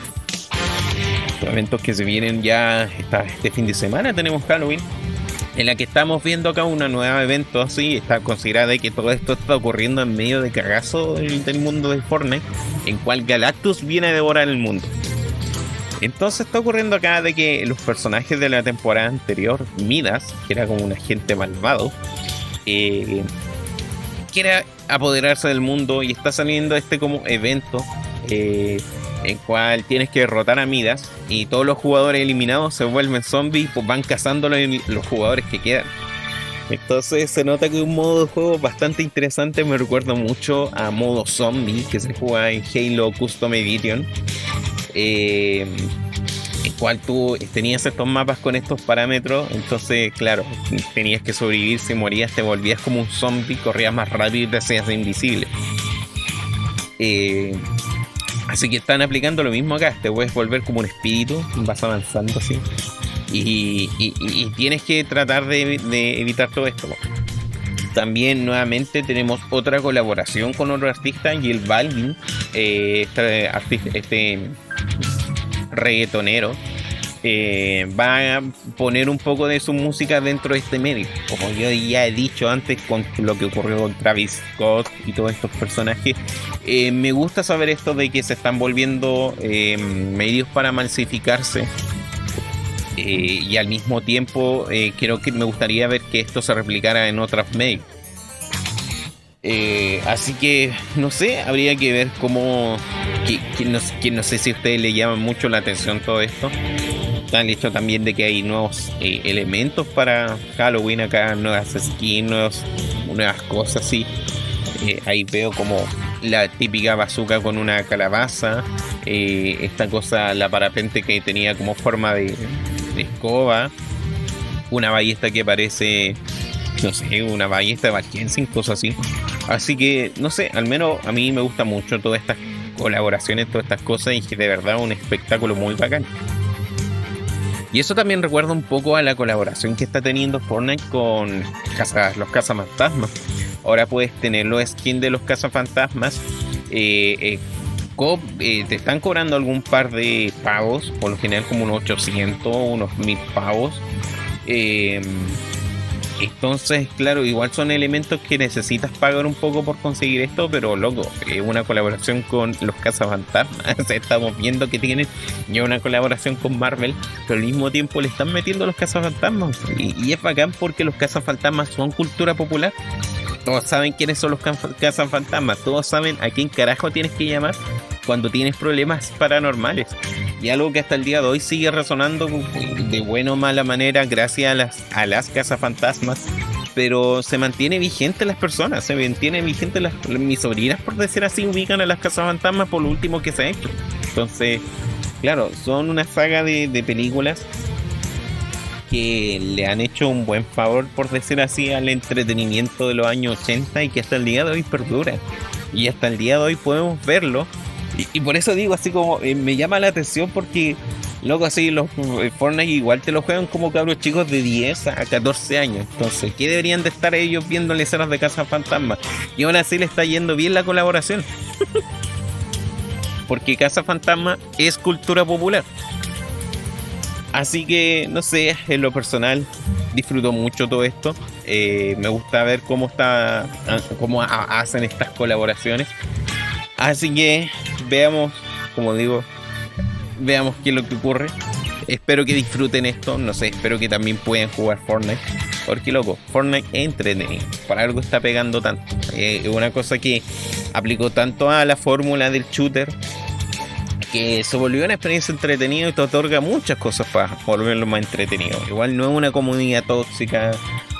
eventos que se vienen ya este fin de semana tenemos Halloween. En la que estamos viendo acá un nuevo evento así, está considerada que todo esto está ocurriendo en medio de cagazo del, mundo de Fortnite, en cual Galactus viene a devorar el mundo. Entonces está ocurriendo acá de que los personajes de la temporada anterior, Midas, que era como un agente malvado, eh, quiere apoderarse del mundo y está saliendo este como evento eh, en cual tienes que derrotar a Midas y todos los jugadores eliminados se vuelven zombies pues van cazando los jugadores que quedan. Entonces se nota que un modo de juego bastante interesante me recuerda mucho a modo zombie que se juega en Halo Custom Edition. Eh, en cual tú tenías estos mapas con estos parámetros, entonces, claro, tenías que sobrevivir, si morías, te volvías como un zombie, corrías más rápido y te hacías invisible. Eh, así que están aplicando lo mismo acá, te puedes volver como un espíritu, vas avanzando así. Y, tienes que tratar de, evitar todo esto. También nuevamente tenemos otra colaboración con otro artista, Jill Balvin, eh, este, artista, este reggaetonero, eh, va a poner un poco de su música dentro de este medio. Como yo ya he dicho antes con lo que ocurrió con Travis Scott y todos estos personajes, eh, me gusta saber esto de que se están volviendo eh, medios para masificarse. y al mismo tiempo creo que me gustaría ver que esto se replicara en otros medios. así que no sé, habría que ver cómo que, no, sé si a ustedes le llaman mucho la atención todo esto. Han dicho también de que hay nuevos eh, elementos para Halloween acá, nuevas skins, nuevas cosas así. Eh, ahí veo como la típica bazooka con una calabaza, eh, esta cosa, la parapente que tenía como forma de, escoba, una ballesta que parece, no sé, una ballesta de sin cosas así. Así que, no sé, al menos a mí me gusta mucho todas estas colaboraciones, todas estas cosas y que de verdad un espectáculo muy bacán. Y eso también recuerda un poco a la colaboración que está teniendo Fortnite con los cazafantasmas. Ahora puedes tener los skins de los cazafantasmas. Eh, eh, eh, te están cobrando algún par de pavos, por lo general como unos 800, unos 1000 pavos. Entonces, claro, igual son elementos que necesitas pagar un poco por conseguir esto, pero loco, es una colaboración con los cazafantasmas. Estamos viendo que tienen ya una colaboración con Marvel, pero al mismo tiempo le están metiendo los cazafantasmas. Y, y es bacán porque los cazafantasmas son cultura popular. Todos saben quiénes son los cazafantasmas, todos saben a quién carajo tienes que llamar cuando tienes problemas paranormales. Y algo que hasta el día de hoy sigue resonando de buena o mala manera gracias a las, a las cazafantasmas. Pero se mantiene vigente las personas, se mantiene vigente las, mis sobrinas, por decir así, ubican a las cazafantasmas por lo último que se ha hecho. Entonces, claro, son una saga de, de películas que le han hecho un buen favor, por decir así, al entretenimiento de los años 80 y que hasta el día de hoy perdura. Y hasta el día de hoy podemos verlo y, por eso digo, así como eh, me llama la atención porque, loco, así los eh, Fortnite igual te lo juegan como cabros chicos de 10 a 14 años. Entonces, ¿qué deberían de estar ellos viendo en escenas de Casa Fantasma? Y aún así le está yendo bien la colaboración. porque Casa Fantasma es cultura popular. Así que, no sé, en lo personal, disfruto mucho todo esto. Eh, me gusta ver cómo está, ah, cómo hacen estas colaboraciones. Así que veamos, como digo, veamos qué es lo que ocurre. Espero que disfruten esto, no sé, espero que también puedan jugar Fortnite. Porque loco, Fortnite es entretenido. Para algo está pegando tanto. Eh, es una cosa que aplicó tanto a la fórmula del shooter que se volvió una experiencia entretenida y te otorga muchas cosas para volverlo más entretenido. Igual no es una comunidad tóxica,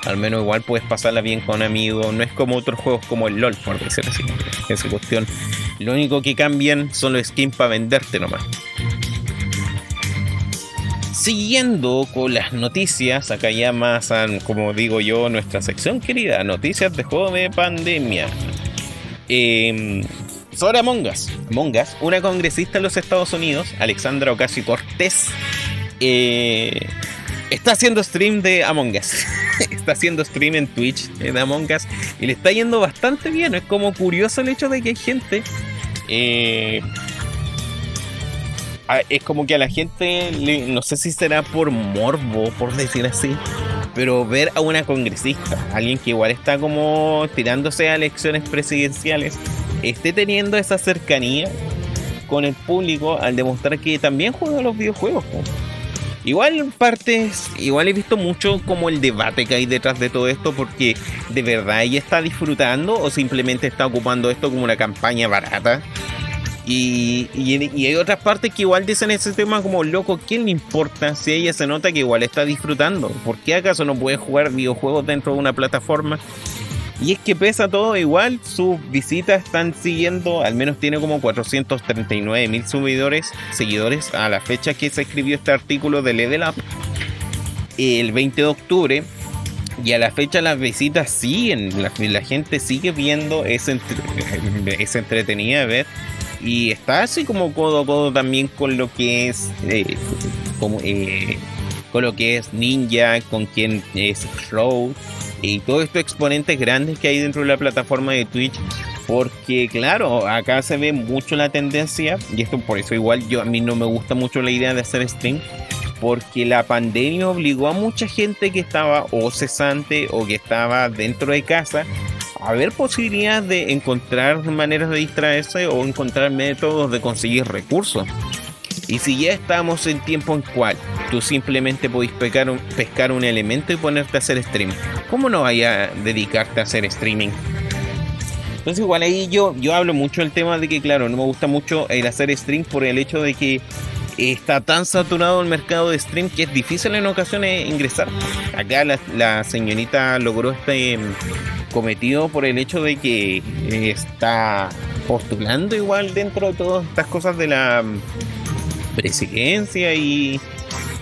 al menos igual puedes pasarla bien con amigos, no es como otros juegos como el LOL, por decir así. Esa cuestión lo único que cambian son los skins para venderte nomás. Siguiendo con las noticias, acá ya más, como digo yo, nuestra sección querida, noticias de juego de pandemia. Eh, sobre Among Us. una congresista en los Estados Unidos, Alexandra Ocasio Cortés, eh, está haciendo stream de Among Us. está haciendo stream en Twitch de Among Us y le está yendo bastante bien. Es como curioso el hecho de que hay gente. Eh, es como que a la gente, no sé si será por morbo, por decir así, pero ver a una congresista, alguien que igual está como tirándose a elecciones presidenciales, esté teniendo esa cercanía con el público al demostrar que también juega los videojuegos. Igual partes, igual he visto mucho como el debate que hay detrás de todo esto, porque de verdad ella está disfrutando o simplemente está ocupando esto como una campaña barata. Y, hay otras partes que igual dicen ese tema como, loco, ¿quién le importa si ella se nota que igual está disfrutando? ¿Por qué acaso no puede jugar videojuegos dentro de una plataforma? Y es que pesa todo igual, sus visitas están siguiendo, al menos tiene como 439 mil seguidores, seguidores a la fecha que se escribió este artículo de Level Up, el 20 de octubre. Y a la fecha las visitas siguen, la, gente sigue viendo, es, entretenida de ver. Y está así como codo a codo también con lo que es eh, como, eh, con lo que es Ninja, con quien es Flow y todos estos exponentes grandes que hay dentro de la plataforma de Twitch. Porque claro, acá se ve mucho la tendencia, y esto por eso igual yo a mí no me gusta mucho la idea de hacer stream, porque la pandemia obligó a mucha gente que estaba o cesante o que estaba dentro de casa a ver posibilidades de encontrar maneras de distraerse o encontrar métodos de conseguir recursos. Y si ya estamos en tiempo en cual tú simplemente podés pescar un, elemento y ponerte a hacer stream, ¿cómo no vaya a dedicarte a hacer streaming? Entonces igual ahí yo, yo hablo mucho del tema de que claro, no me gusta mucho el hacer stream por el hecho de que está tan saturado el mercado de stream que es difícil en ocasiones ingresar. Acá la, señorita logró este mm, cometido por el hecho de que está postulando igual dentro de todas estas cosas de la presidencia y,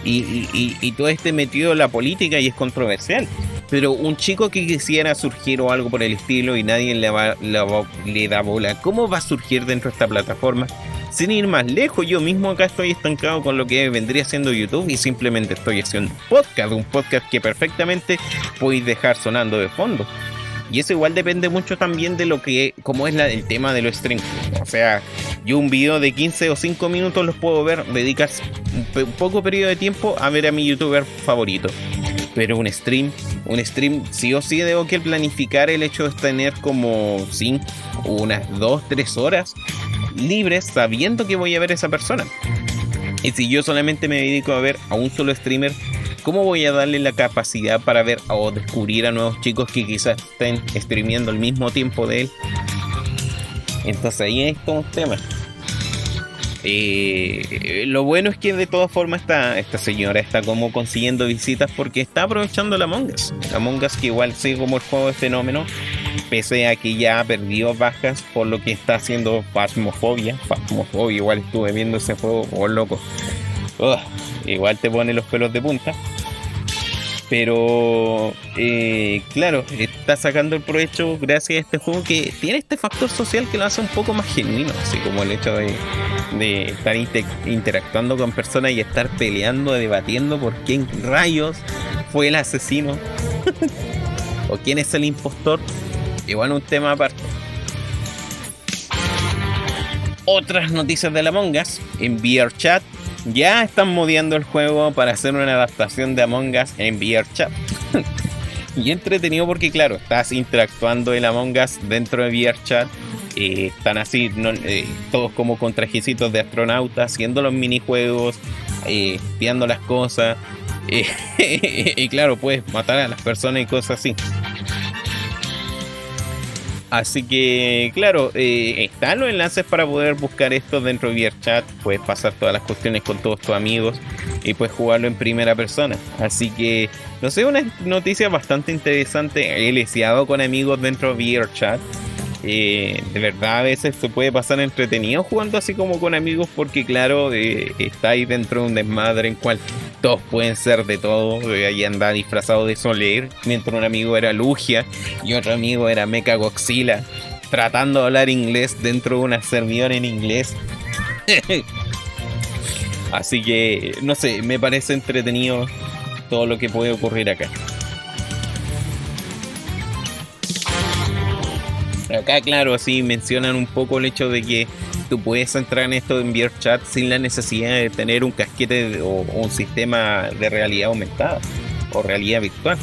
y, todo este metido en la política y es controversial. Pero un chico que quisiera surgir o algo por el estilo y nadie le, va, le, le da bola, ¿cómo va a surgir dentro de esta plataforma? sin ir más lejos, yo mismo acá estoy estancado con lo que vendría siendo YouTube y simplemente estoy haciendo un podcast, un podcast que perfectamente podéis dejar sonando de fondo. Y eso igual depende mucho también de lo que, como es el tema de los streams. O sea, yo un video de 15 o 5 minutos los puedo ver, dedicar un poco periodo de tiempo a ver a mi youtuber favorito. Pero un stream, un stream, sí o sí debo que planificar el hecho de tener como 5, unas 2, 3 horas libres sabiendo que voy a ver a esa persona. Y si yo solamente me dedico a ver a un solo streamer, ¿cómo voy a darle la capacidad para ver o descubrir a nuevos chicos que quizás estén streameando al mismo tiempo de él? Entonces ahí es todo un tema. Eh, lo bueno es que de todas formas esta, esta señora está como consiguiendo visitas porque está aprovechando la Among Us. La Among Us que igual sigue como el juego de fenómeno, pese a que ya perdió bajas por lo que está haciendo Phasmophobia. Phasmophobia, igual estuve viendo ese juego, oh loco. Igual te pone los pelos de punta. Pero eh, claro, está sacando el provecho gracias a este juego que tiene este factor social que lo hace un poco más genuino, así como el hecho de, estar interactuando con personas y estar peleando, debatiendo por quién rayos fue el asesino o quién es el impostor. Igual un tema aparte. Otras noticias de la Mongas en VRChat ya están modeando el juego para hacer una adaptación de Among Us en VRChat. y entretenido porque, claro, estás interactuando en Among Us dentro de VRChat. Eh, están así, eh, todos como con trajecitos de astronauta, haciendo los minijuegos, eh, espiando las cosas. y claro, puedes matar a las personas y cosas así. Así que, claro, eh, están los enlaces para poder buscar esto dentro de VRChat. Puedes pasar todas las cuestiones con todos tus amigos y puedes jugarlo en primera persona. Así que, no sé, una noticia bastante interesante. He con amigos dentro de VRChat. Eh, de verdad a veces se puede pasar entretenido jugando así como con amigos porque claro eh, está ahí dentro de un desmadre en cual todos pueden ser de todo. Eh, ahí anda disfrazado de Soler mientras un amigo era Lugia y otro amigo era Mecha Godzilla tratando de hablar inglés dentro de una servidor en inglés. Así que no sé me parece entretenido todo lo que puede ocurrir acá acá, claro, así mencionan un poco el hecho de que tú puedes entrar en esto de enviar chat sin la necesidad de tener un casquete o, un sistema de realidad aumentada o realidad virtual.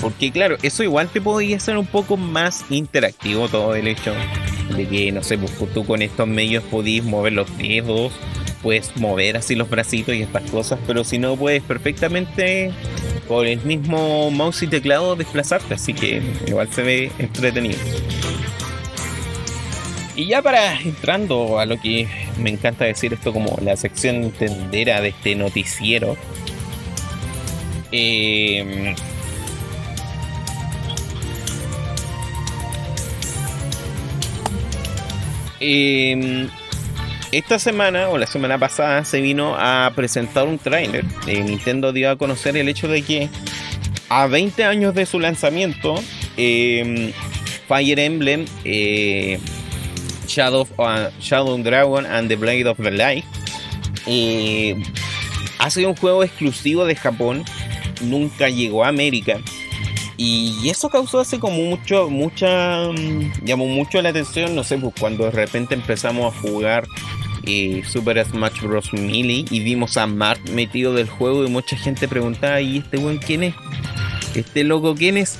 Porque claro, eso igual te podría ser un poco más interactivo todo el hecho de que, no sé, pues, tú con estos medios podís mover los dedos, puedes mover así los bracitos y estas cosas, pero si no puedes perfectamente con el mismo mouse y teclado desplazarte, así que igual se ve entretenido. Y ya para entrando a lo que me encanta decir esto como la sección entendera de este noticiero. Eh, esta semana o la semana pasada se vino a presentar un trailer. Eh, Nintendo dio a conocer el hecho de que a 20 años de su lanzamiento, em, Fire Emblem eh, Shadow, uh, Shadow Dragon and the Blade of the Light. Ha sido un juego exclusivo de Japón, nunca llegó a América. Y eso causó así como mucho, mucha, mm, llamó mucho la atención, no sé, pues cuando de repente empezamos a jugar eh, Super Smash Bros. Melee y vimos a Mark metido del juego y mucha gente preguntaba, ¿y este buen quién es? ¿Este loco quién es?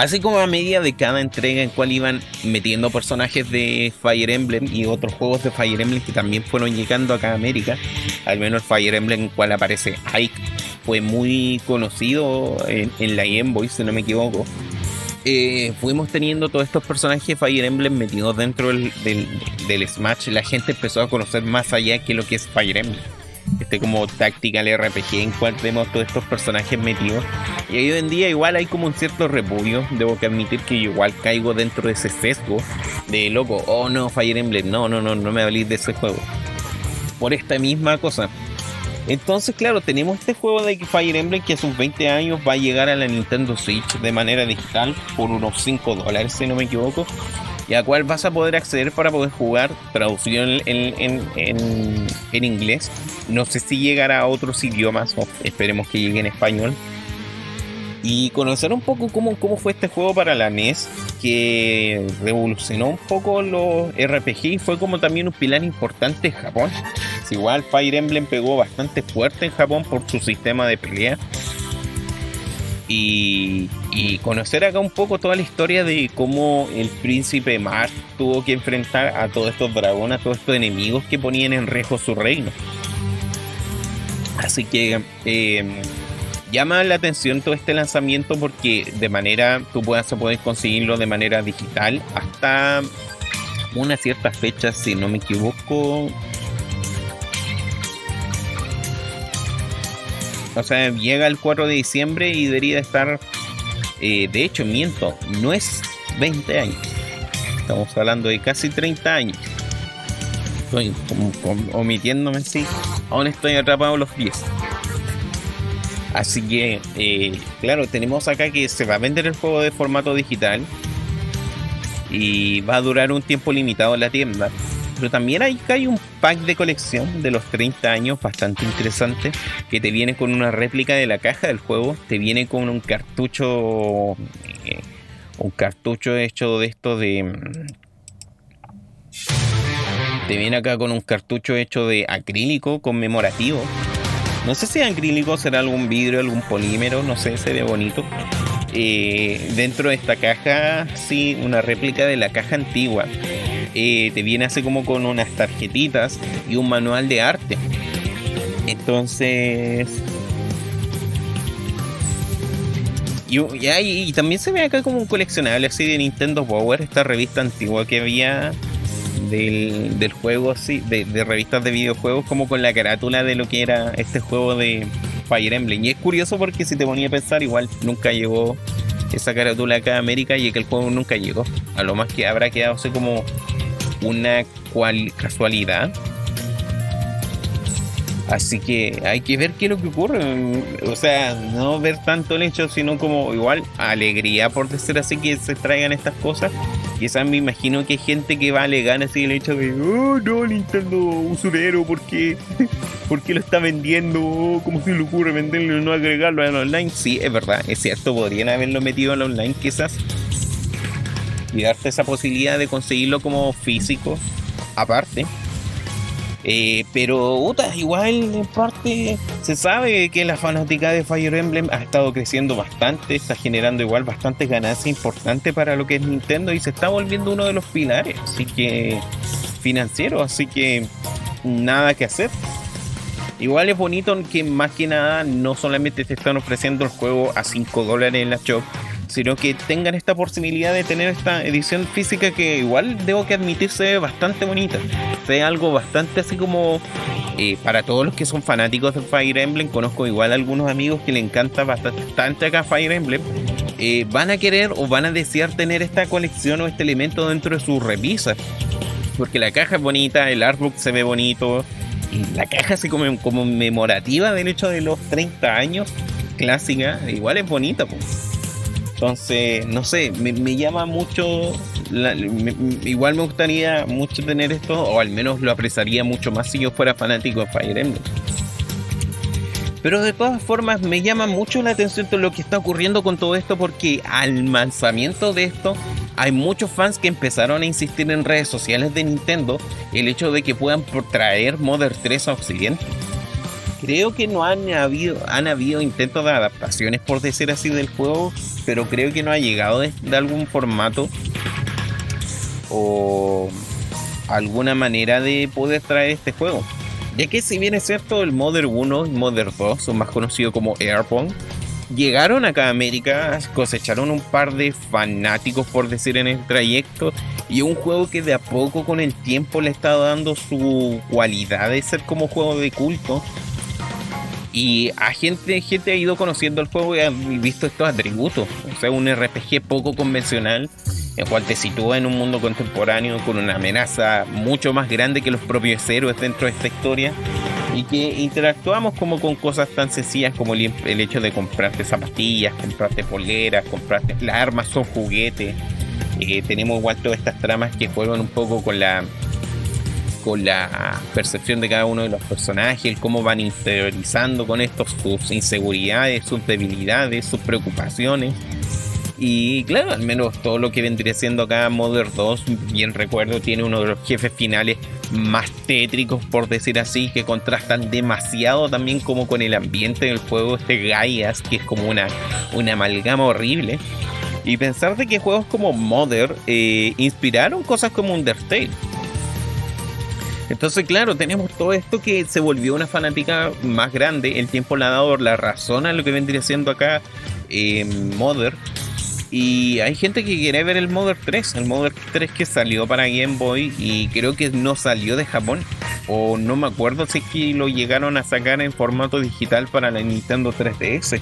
Así como a medida de cada entrega en cual iban metiendo personajes de Fire Emblem y otros juegos de Fire Emblem que también fueron llegando acá a América, al menos el Fire Emblem en cual aparece Ike fue muy conocido en, la Game Boy, si no me equivoco. Eh, fuimos teniendo todos estos personajes de Fire Emblem metidos dentro del, del, del Smash. La gente empezó a conocer más allá que lo que es Fire Emblem este como Tactical RPG en cual vemos todos estos personajes metidos. Y hoy en día igual hay como un cierto repudio, debo que admitir que igual caigo dentro de ese sesgo de loco, oh no, Fire Emblem, no, no, no, no me hablé de ese juego. Por esta misma cosa. Entonces, claro, tenemos este juego de Fire Emblem que a sus 20 años va a llegar a la Nintendo Switch de manera digital por unos 5 dólares, si no me equivoco. Y a cual vas a poder acceder para poder jugar traducido en, en, en, inglés. No sé si llegará a otros idiomas, esperemos que llegue en español y conocer un poco cómo, cómo fue este juego para la NES, que revolucionó un poco los RPG y fue como también un pilar importante en Japón. igual Fire Emblem pegó bastante fuerte en Japón por su sistema de pelea. Y, y, conocer acá un poco toda la historia de cómo el príncipe Mark tuvo que enfrentar a todos estos dragones, a todos estos enemigos que ponían en riesgo su reino. Así que eh, llama la atención todo este lanzamiento porque de manera tú poder conseguirlo de manera digital hasta una cierta fecha, si no me equivoco. O sea, llega el 4 de diciembre y debería estar. Eh, de hecho, miento, no es 20 años. Estamos hablando de casi 30 años. Estoy omitiéndome, sí. Aún estoy atrapado los pies. Así que, eh, claro, tenemos acá que se va a vender el juego de formato digital y va a durar un tiempo limitado en la tienda. Pero también hay, hay un pack de colección de los 30 años bastante interesante que te viene con una réplica de la caja del juego, te viene con un cartucho, eh, un cartucho hecho de esto de... Te viene acá con un cartucho hecho de acrílico conmemorativo no sé si acrílico será algún vidrio, algún polímero, no sé, se ve bonito. Eh, dentro de esta caja, sí, una réplica de la caja antigua. Eh, te viene así como con unas tarjetitas y un manual de arte. Entonces. Y, también se ve acá como un coleccionable así de Nintendo Power, esta revista antigua que había del, juego, así, de, revistas de videojuegos, como con la carátula de lo que era este juego de Fire Emblem. Y es curioso porque si te ponía a pensar, igual nunca llegó esa carátula acá a América y que el juego nunca llegó. A lo más que habrá quedado así como una cual casualidad Así que hay que ver qué es lo que ocurre. O sea, no ver tanto el hecho, sino como igual alegría por decir así que se traigan estas cosas. Quizás me imagino que hay gente que va a alegar así el hecho de, oh no, Nintendo usurero, ¿por qué? ¿Por qué lo está vendiendo? Oh, ¿Cómo se le ocurre venderlo y no agregarlo al online? Sí, es verdad, es cierto, podrían haberlo metido al online quizás. Y darte esa posibilidad de conseguirlo como físico aparte eh, pero Uta, igual en parte se sabe que la fanática de Fire Emblem ha estado creciendo bastante, está generando igual bastantes ganancias importantes para lo que es Nintendo y se está volviendo uno de los pilares, así que financiero, así que nada que hacer. Igual es bonito que más que nada no solamente te están ofreciendo el juego a 5 dólares en la shop, sino que tengan esta posibilidad de tener esta edición física que igual debo que admitirse bastante bonita. Sea algo bastante así como eh, para todos los que son fanáticos de Fire Emblem, conozco igual algunos amigos que le encanta bastante acá Fire Emblem. Eh, van a querer o van a desear tener esta colección o este elemento dentro de sus revisas. Porque la caja es bonita, el artbook se ve bonito, y la caja así como conmemorativa del hecho de los 30 años, clásica, igual es bonita. Pues. Entonces, no sé, me, llama mucho, igual me gustaría mucho tener esto, o al menos lo apreciaría mucho más si yo fuera fanático de Fire Emblem. Pero de todas formas me llama mucho la atención todo lo que está ocurriendo con todo esto porque al lanzamiento de esto hay muchos fans que empezaron a insistir en redes sociales de Nintendo el hecho de que puedan traer Mother 3 a Occidente. Creo que no han habido, han habido intentos de adaptaciones, por decir así, del juego, pero creo que no ha llegado de, algún formato o alguna manera de poder traer este juego. Ya que si bien es cierto, el Mother 1 y Mother 2 son más conocidos como Airpong, llegaron acá a América, cosecharon un par de fanáticos, por decir, en el trayecto, y un juego que de a poco con el tiempo le está dando su cualidad de ser como juego de culto y a gente, gente ha ido conociendo el juego y ha visto estos atributos. O sea, un RPG poco convencional, el cual te sitúa en un mundo contemporáneo con una amenaza mucho más grande que los propios héroes dentro de esta historia. Y que interactuamos como con cosas tan sencillas como el, hecho de comprarte zapatillas, comprarte poleras, comprarte las armas son juguetes. Eh, tenemos igual todas estas tramas que juegan un poco con la con la percepción de cada uno de los personajes, cómo van interiorizando con esto sus inseguridades, sus debilidades, sus preocupaciones. Y claro, al menos todo lo que vendría siendo acá Mother 2, bien recuerdo, tiene uno de los jefes finales más tétricos, por decir así, que contrastan demasiado también como con el ambiente del juego, este Gaias, que es como una, una amalgama horrible. Y pensar de que juegos como Mother eh, inspiraron cosas como Undertale. Entonces, claro, tenemos todo esto que se volvió una fanática más grande. El tiempo le ha dado la razón a lo que vendría siendo acá eh, Mother. Y hay gente que quiere ver el Mother 3, el Mother 3 que salió para Game Boy y creo que no salió de Japón. O no me acuerdo si es que lo llegaron a sacar en formato digital para la Nintendo 3DS.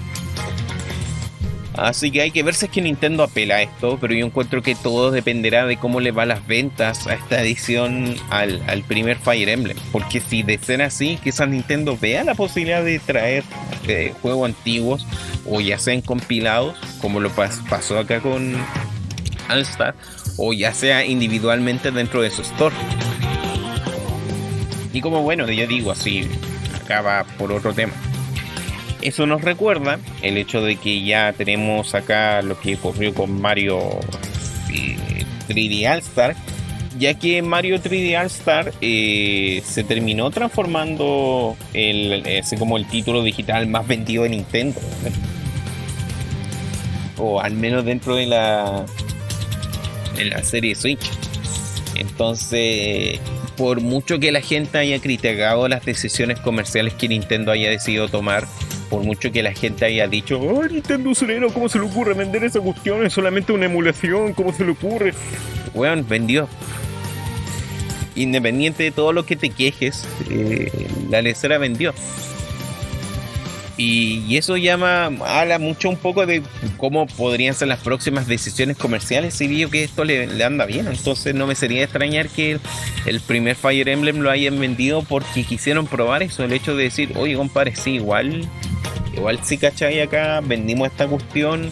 Así que hay que ver si es que Nintendo apela a esto, pero yo encuentro que todo dependerá de cómo le va las ventas a esta edición al, primer Fire Emblem. Porque si de ser así, quizás Nintendo vea la posibilidad de traer eh, juegos antiguos o ya sean compilados, como lo pasó acá con All Star, o ya sea individualmente dentro de su store. Y como bueno, yo digo así, acaba por otro tema. Eso nos recuerda el hecho de que ya tenemos acá lo que ocurrió con Mario 3D eh, All Star, ya que Mario 3D All Star eh, se terminó transformando el, como el título digital más vendido de Nintendo. O al menos dentro de la, en la serie Switch. Entonces, por mucho que la gente haya criticado las decisiones comerciales que Nintendo haya decidido tomar, por mucho que la gente haya dicho, oh, Nintendo Sereno, ¿cómo se le ocurre vender esa cuestión? Es solamente una emulación, ¿cómo se le ocurre? Weón, vendió. Independiente de todo lo que te quejes, eh, la lecera vendió. Y, eso llama, habla mucho un poco de cómo podrían ser las próximas decisiones comerciales y veo que esto le, anda bien. Entonces no me sería extrañar que el, primer Fire Emblem lo hayan vendido porque quisieron probar eso, el hecho de decir, oye compadre, sí, igual igual si cachai acá, vendimos esta cuestión,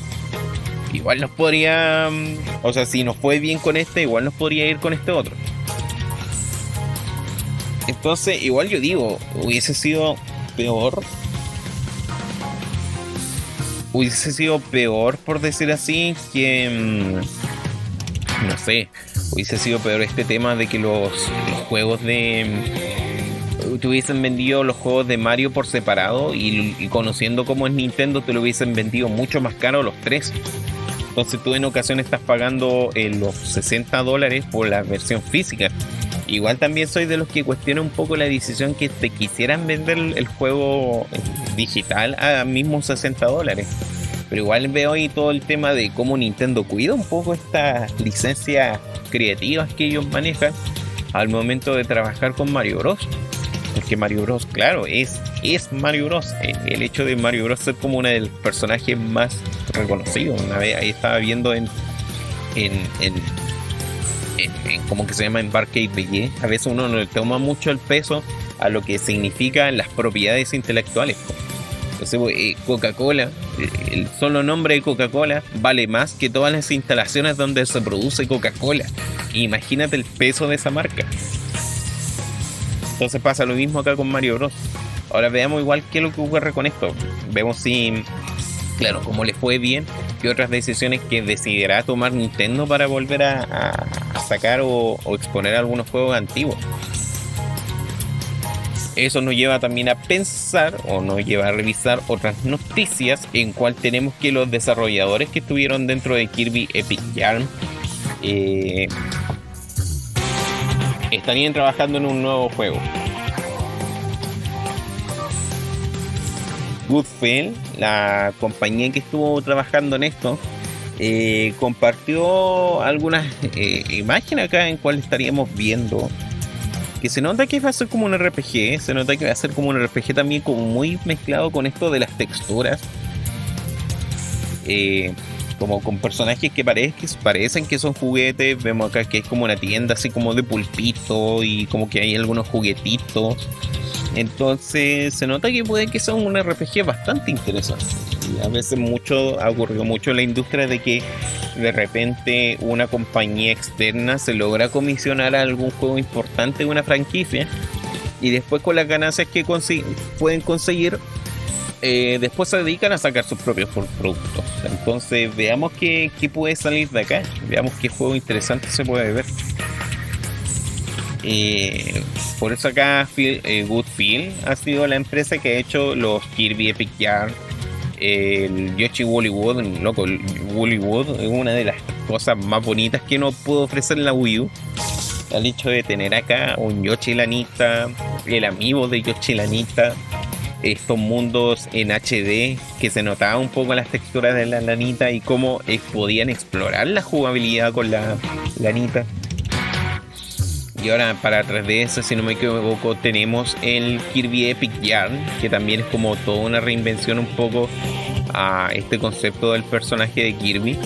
igual nos podría, o sea, si nos fue bien con este, igual nos podría ir con este otro. Entonces, igual yo digo, hubiese sido peor. Hubiese sido peor, por decir así, que... Mm, no sé, hubiese sido peor este tema de que los juegos de te hubiesen vendido los juegos de Mario por separado y, conociendo cómo es Nintendo te lo hubiesen vendido mucho más caro los tres. Entonces tú en ocasión estás pagando eh, los 60 dólares por la versión física. Igual también soy de los que cuestiona un poco la decisión que te quisieran vender el juego eh, digital a mismos 60 dólares. Pero igual veo ahí todo el tema de cómo Nintendo cuida un poco estas licencias creativas que ellos manejan al momento de trabajar con Mario Bros. Porque Mario Bros, claro, es, es Mario Bros. Eh, el hecho de Mario Bros ser como uno del personajes más reconocidos. Una vez ahí estaba viendo en, en, en, en, como que se llama Barcade BG. A veces uno no le toma mucho el peso a lo que significan las propiedades intelectuales. Entonces, eh, Coca-Cola, eh, el solo nombre de Coca-Cola vale más que todas las instalaciones donde se produce Coca-Cola. Imagínate el peso de esa marca. Entonces pasa lo mismo acá con Mario Bros. Ahora veamos igual qué es lo que ocurre con esto. Vemos si, claro, cómo le fue bien, qué otras decisiones que decidirá tomar Nintendo para volver a, sacar o, exponer algunos juegos antiguos. Eso nos lleva también a pensar o nos lleva a revisar otras noticias en cual tenemos que los desarrolladores que estuvieron dentro de Kirby Epic Yarn eh, estarían trabajando en un nuevo juego. Goodfell, la compañía que estuvo trabajando en esto, eh, compartió algunas eh, imágenes acá en cual estaríamos viendo que se nota que va a ser como un RPG, se nota que va a ser como un RPG también como muy mezclado con esto de las texturas. Eh, como con personajes que, parecen que son juguetes. Vemos acá que es como una tienda así como de pulpito y como que hay algunos juguetitos. Entonces se nota que puede que sea un RPG bastante interesante. a veces mucho ha ocurrido mucho en la industria de que de repente una compañía externa se logra comisionar algún juego importante de una franquicia y después con las ganancias que pueden conseguir eh, después se dedican a sacar sus propios productos. Entonces veamos qué, qué puede salir de acá, veamos qué juego interesante se puede ver. Eh, por eso acá eh, Goodfield ha sido la empresa que ha hecho los Kirby Epic Yarn, el Yoshi Woolly Wood, loco, Woolly Wood es una de las cosas más bonitas que no puedo ofrecer la Wii U. El hecho de tener acá un Yoshi Lanita, el amigo de Yoshi Lanita, estos mundos en HD que se notaba un poco las texturas de la lanita y cómo eh, podían explorar la jugabilidad con la lanita. Y ahora para 3DS, si no me equivoco, tenemos el Kirby Epic Yarn, que también es como toda una reinvención un poco a este concepto del personaje de Kirby.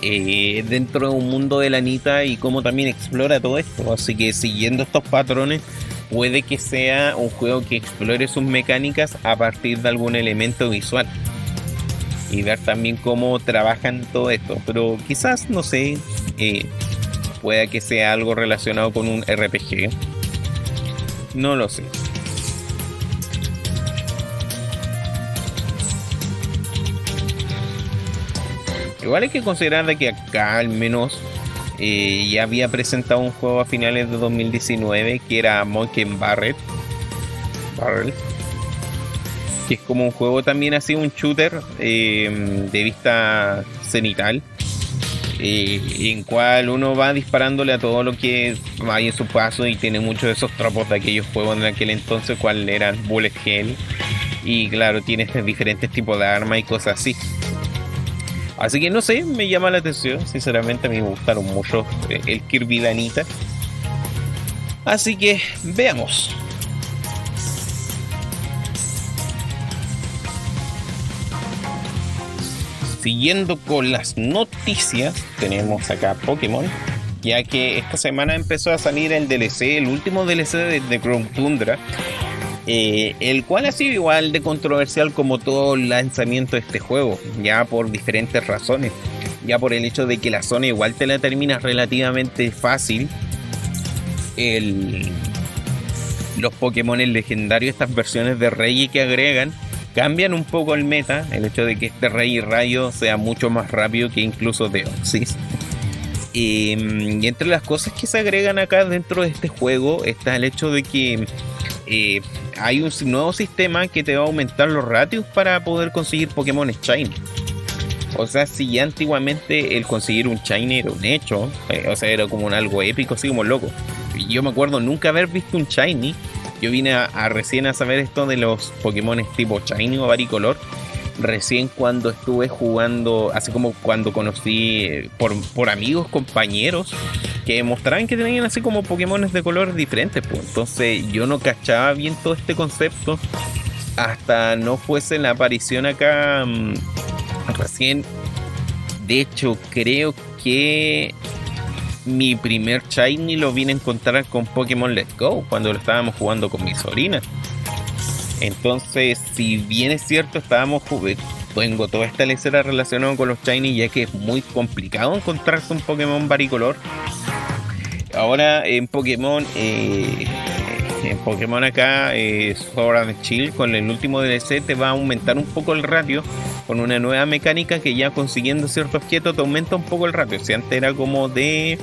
Eh, dentro de un mundo de lanita y cómo también explora todo esto. Así que siguiendo estos patrones, puede que sea un juego que explore sus mecánicas a partir de algún elemento visual. Y ver también cómo trabajan todo esto. Pero quizás, no sé, eh, Puede que sea algo relacionado con un RPG. No lo sé. Igual hay que considerar de que acá al menos eh, ya había presentado un juego a finales de 2019 que era Monkey Barret. Barrel. Que es como un juego también así, un shooter eh, de vista cenital en cual uno va disparándole a todo lo que hay en su paso y tiene muchos de esos tropos de aquellos juegos en aquel entonces, cual eran bullet hell y claro, tiene diferentes tipos de armas y cosas así. Así que no sé, me llama la atención, sinceramente a mí me gustaron mucho eh, el Kirby Danita. Así que veamos. siguiendo con las noticias, tenemos acá Pokémon, ya que esta semana empezó a salir el DLC, el último DLC de, de Chrome Tundra, eh, el cual ha sido igual de controversial como todo el lanzamiento de este juego, ya por diferentes razones, ya por el hecho de que la zona igual te la termina relativamente fácil. El, los Pokémon legendarios, estas versiones de Rey que agregan, cambian un poco el meta, el hecho de que este Rey Rayo sea mucho más rápido que incluso Deoxys. Y, y, entre las cosas que se agregan acá dentro de este juego está el hecho de que eh, hay un nuevo sistema que te va a aumentar los ratios para poder conseguir Pokémon Shiny. O sea, si ya antiguamente el conseguir un Shiny era un hecho, eh, o sea, era como un algo épico, así como loco. Yo me acuerdo nunca haber visto un Shiny yo vine a, recién a saber esto de los Pokémon tipo Shiny o Varicolor. Recién cuando estuve jugando, así como cuando conocí eh, por, amigos, compañeros, que mostraban que tenían así como Pokémon de colores diferentes. Pues. Entonces yo no cachaba bien todo este concepto hasta no fuese la aparición acá mm, recién. De hecho, creo que mi primer Shiny lo vine a encontrar con Pokémon Let's Go cuando lo estábamos jugando con mi sobrina. Entonces, si bien es cierto, estábamos jugando, tengo toda esta lecera relacionada con los Shiny, ya que es muy complicado encontrarse un Pokémon varicolor. Ahora en Pokémon, eh, en Pokémon acá, eh, Sword Chill, con el último DLC te va a aumentar un poco el ratio con una nueva mecánica que ya consiguiendo cierto objeto te aumenta un poco el ratio. Si antes era como de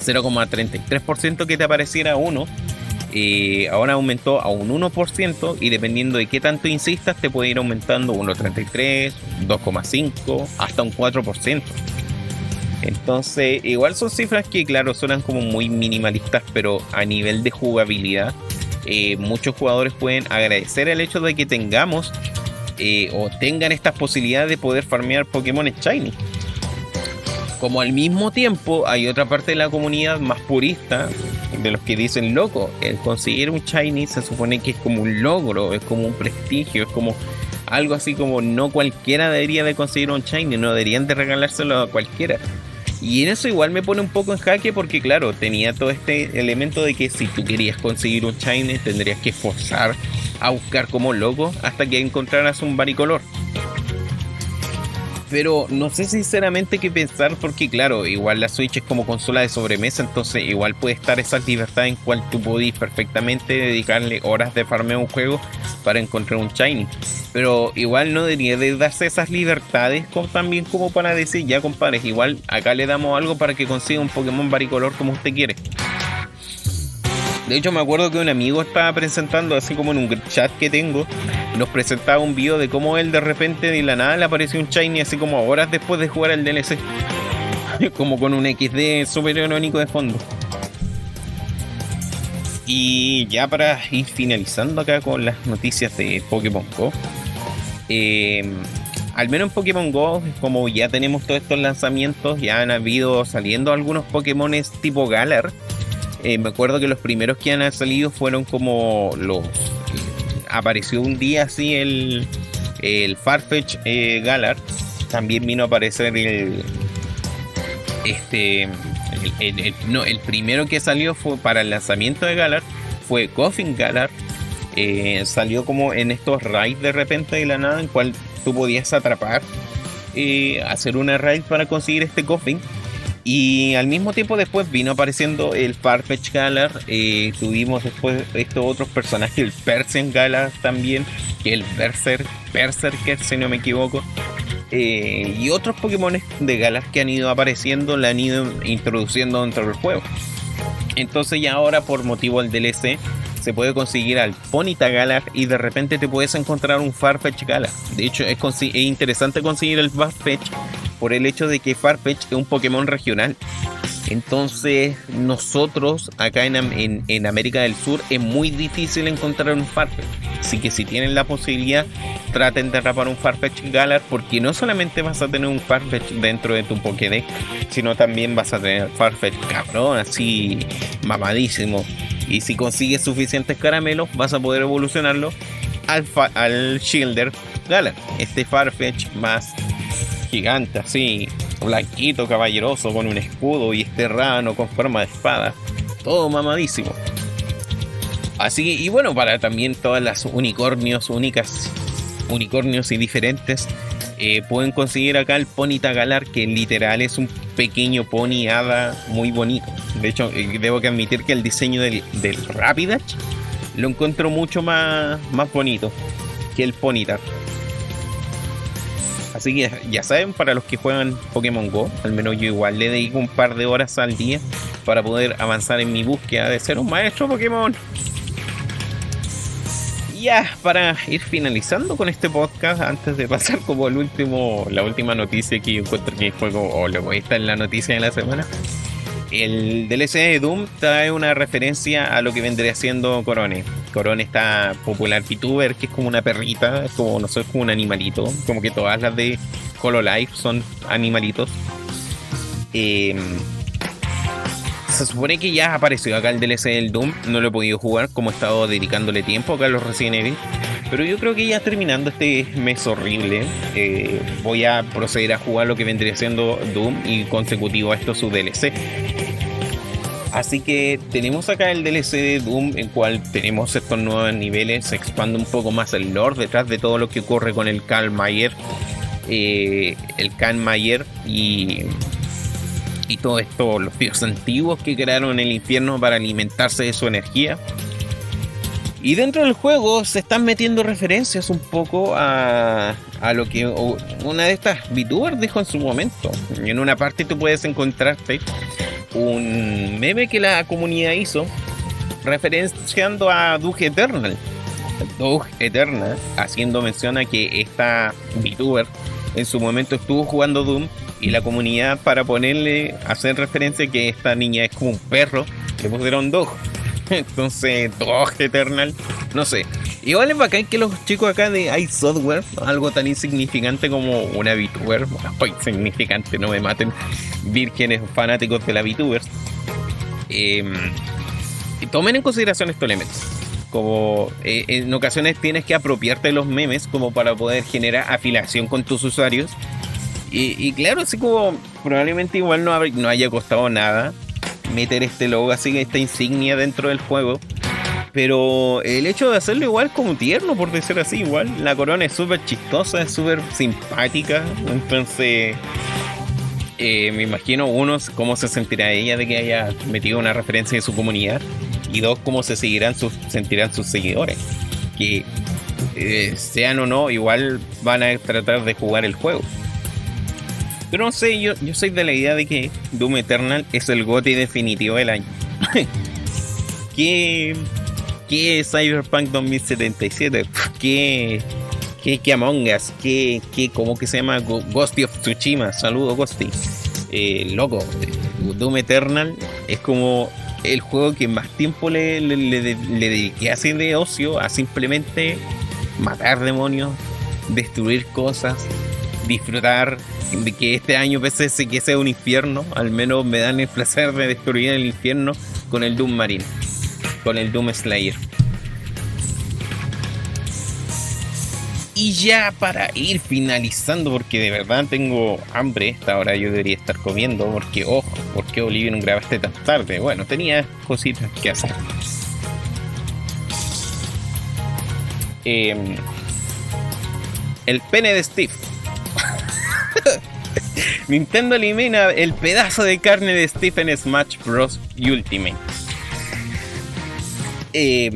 0,33% que te apareciera uno, eh, ahora aumentó a un 1% y dependiendo de qué tanto insistas te puede ir aumentando 1,33, 2,5 hasta un 4%. Entonces, igual son cifras que, claro, suenan como muy minimalistas, pero a nivel de jugabilidad, eh, muchos jugadores pueden agradecer el hecho de que tengamos eh, o tengan estas posibilidades de poder farmear Pokémon Shiny. Como al mismo tiempo hay otra parte de la comunidad más purista de los que dicen, loco, el conseguir un Shiny se supone que es como un logro, es como un prestigio, es como algo así como no cualquiera debería de conseguir un Shiny, no deberían de regalárselo a cualquiera. Y en eso igual me pone un poco en jaque porque claro, tenía todo este elemento de que si tú querías conseguir un Shiny tendrías que forzar a buscar como loco hasta que encontraras un varicolor. Pero no sé sinceramente qué pensar porque claro, igual la Switch es como consola de sobremesa, entonces igual puede estar esa libertad en cual tú podís perfectamente dedicarle horas de farmeo a un juego para encontrar un Shiny. Pero igual no debería de darse esas libertades como, también como para decir, ya compadres, igual acá le damos algo para que consiga un Pokémon varicolor como usted quiere. De hecho, me acuerdo que un amigo estaba presentando, así como en un chat que tengo, nos presentaba un video de cómo él de repente de la nada le apareció un Shiny así como horas después de jugar el DLC. como con un XD super irónico de fondo. Y ya para ir finalizando acá con las noticias de Pokémon Go. Eh, al menos en Pokémon Go, como ya tenemos todos estos lanzamientos, ya han habido saliendo algunos Pokémon tipo Galar eh, me acuerdo que los primeros que han salido fueron como los. apareció un día así el, el Farfetch eh, Galar. También vino a aparecer el. Este. No, el primero que salió fue para el lanzamiento de Galar. Fue Coffin Galar. Eh, salió como en estos raids de repente de la nada, en cual tú podías atrapar. hacer una raid para conseguir este Coffin y al mismo tiempo después vino apareciendo el Farfetch Galar. Eh, tuvimos después estos otros personajes, el Persian Galar también, el Berser, Berserker, si no me equivoco. Eh, y otros Pokémon de Galar que han ido apareciendo, la han ido introduciendo dentro del juego. Entonces ya ahora por motivo del DLC se puede conseguir al Ponita Galar y de repente te puedes encontrar un Farfetch Galar. De hecho es, es interesante conseguir el Farfetch por el hecho de que Farfetch es un Pokémon regional. Entonces, nosotros acá en, en, América del Sur es muy difícil encontrar un Farfetch. Así que si tienen la posibilidad, traten de rapar un Farfetch Galar, porque no solamente vas a tener un Farfetch dentro de tu Pokédex, sino también vas a tener Farfetch cabrón, así mamadísimo. Y si consigues suficientes caramelos, vas a poder evolucionarlo al, al Shielder Galar, este Farfetch más gigante, así, blanquito, caballeroso, con un escudo y este rano con forma de espada. Todo mamadísimo. Así que, y bueno, para también todas las unicornios únicas, unicornios y diferentes, eh, pueden conseguir acá el Pony Tagalar, que literal es un pequeño pony hada muy bonito. De hecho, eh, debo que admitir que el diseño del, del Rapidash lo encuentro mucho más, más bonito que el Ponyta. Así que ya saben, para los que juegan Pokémon Go, al menos yo igual le dedico un par de horas al día para poder avanzar en mi búsqueda de ser un maestro Pokémon. Ya, para ir finalizando con este podcast, antes de pasar como el último, la última noticia que yo encuentro que fue como, o luego esta es la noticia de la semana. El DLC de Doom trae una referencia a lo que vendría siendo Corone. Corone está popular VTuber, que es como una perrita, es como, no sé, como un animalito. Como que todas las de Hololive son animalitos. Em, se supone que ya apareció acá el DLC del Doom. No lo he podido jugar, como he estado dedicándole tiempo acá a los Resident Evil. Pero yo creo que ya terminando este mes horrible, eh, voy a proceder a jugar lo que vendría siendo Doom y consecutivo a esto su DLC. Así que tenemos acá el DLC de Doom, en cual tenemos estos nuevos niveles, se expande un poco más el lore detrás de todo lo que ocurre con el Karl Mayer, eh, el Karl Mayer y, y todo esto, los dioses antiguos que crearon el infierno para alimentarse de su energía. Y dentro del juego se están metiendo referencias un poco a, a lo que una de estas VTubers dijo en su momento. En una parte tú puedes encontrarte un meme que la comunidad hizo referenciando a Doug Eternal. Doug Eternal haciendo mención a que esta VTuber en su momento estuvo jugando Doom y la comunidad para ponerle, hacer referencia que esta niña es como un perro, le pusieron Doug. Entonces, Dog Eternal, no sé. Igual es bacán que los chicos acá de iSoftware, algo tan insignificante como una VTuber, bueno, insignificante, no me maten, vírgenes fanáticos de la VTuber, eh, tomen en consideración estos elementos. Como eh, en ocasiones tienes que apropiarte de los memes como para poder generar afiliación con tus usuarios. Y, claro, así como probablemente igual no, no haya costado nada meter este logo así, esta insignia dentro del juego. Pero el hecho de hacerlo igual como tierno, por decir así, igual. La corona es súper chistosa, es súper simpática. Entonces, eh, me imagino, uno, cómo se sentirá ella de que haya metido una referencia en su comunidad. Y dos, cómo se seguirán sus, sentirán sus seguidores. Que eh, sean o no, igual van a tratar de jugar el juego. Pero no sé, yo, yo soy de la idea de que Doom Eternal es el GOTI definitivo del año. ¿Qué, ¿Qué Cyberpunk 2077? ¿Qué, qué, qué Among Us? ¿Qué, qué, cómo que se llama? Ghosty of Tsushima. Saludos, Ghosty. Eh, loco, Doom Eternal es como el juego que más tiempo le, le, le, le dediqué así de ocio a simplemente matar demonios, destruir cosas, disfrutar de que este año pese a que sea un infierno, al menos me dan el placer de destruir el infierno con el Doom Marine, con el Doom Slayer. Y ya para ir finalizando, porque de verdad tengo hambre, esta hora yo debería estar comiendo, porque ojo, porque Olivia no grabaste tan tarde? Bueno, tenía cositas que hacer. Em, el pene de Steve. Nintendo elimina el pedazo de carne de Steve en Smash Bros. Ultimate. Eh,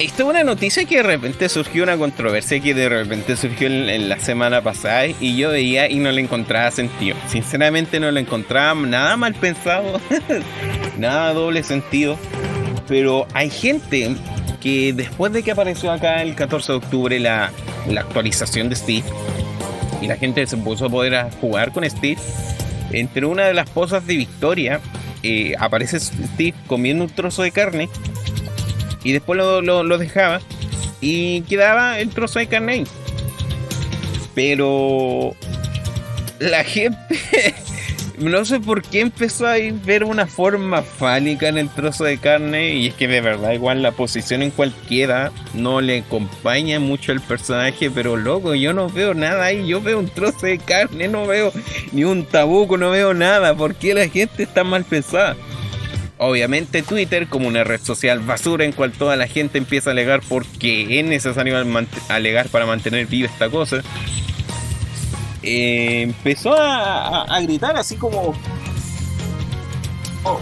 esto es una noticia que de repente surgió una controversia que de repente surgió en, la semana pasada y yo veía y no le encontraba sentido. Sinceramente no le encontraba nada mal pensado, nada doble sentido. Pero hay gente que después de que apareció acá el 14 de octubre la, actualización de Steve y la gente se puso a poder jugar con Steve, entre una de las posas de Victoria eh, aparece Steve comiendo un trozo de carne y después lo, lo dejaba y quedaba el trozo de carne ahí. Pero la gente no sé por qué empezó a ver una forma fálica en el trozo de carne y es que de verdad igual la posición en cualquiera no le acompaña mucho al personaje, pero loco, yo no veo nada ahí, yo veo un trozo de carne, no veo ni un tabuco, no veo nada, ¿por qué la gente está mal pensada? Obviamente Twitter como una red social basura en cual toda la gente empieza a alegar porque es necesario alegar para mantener viva esta cosa eh, empezó a, gritar así como. Oh,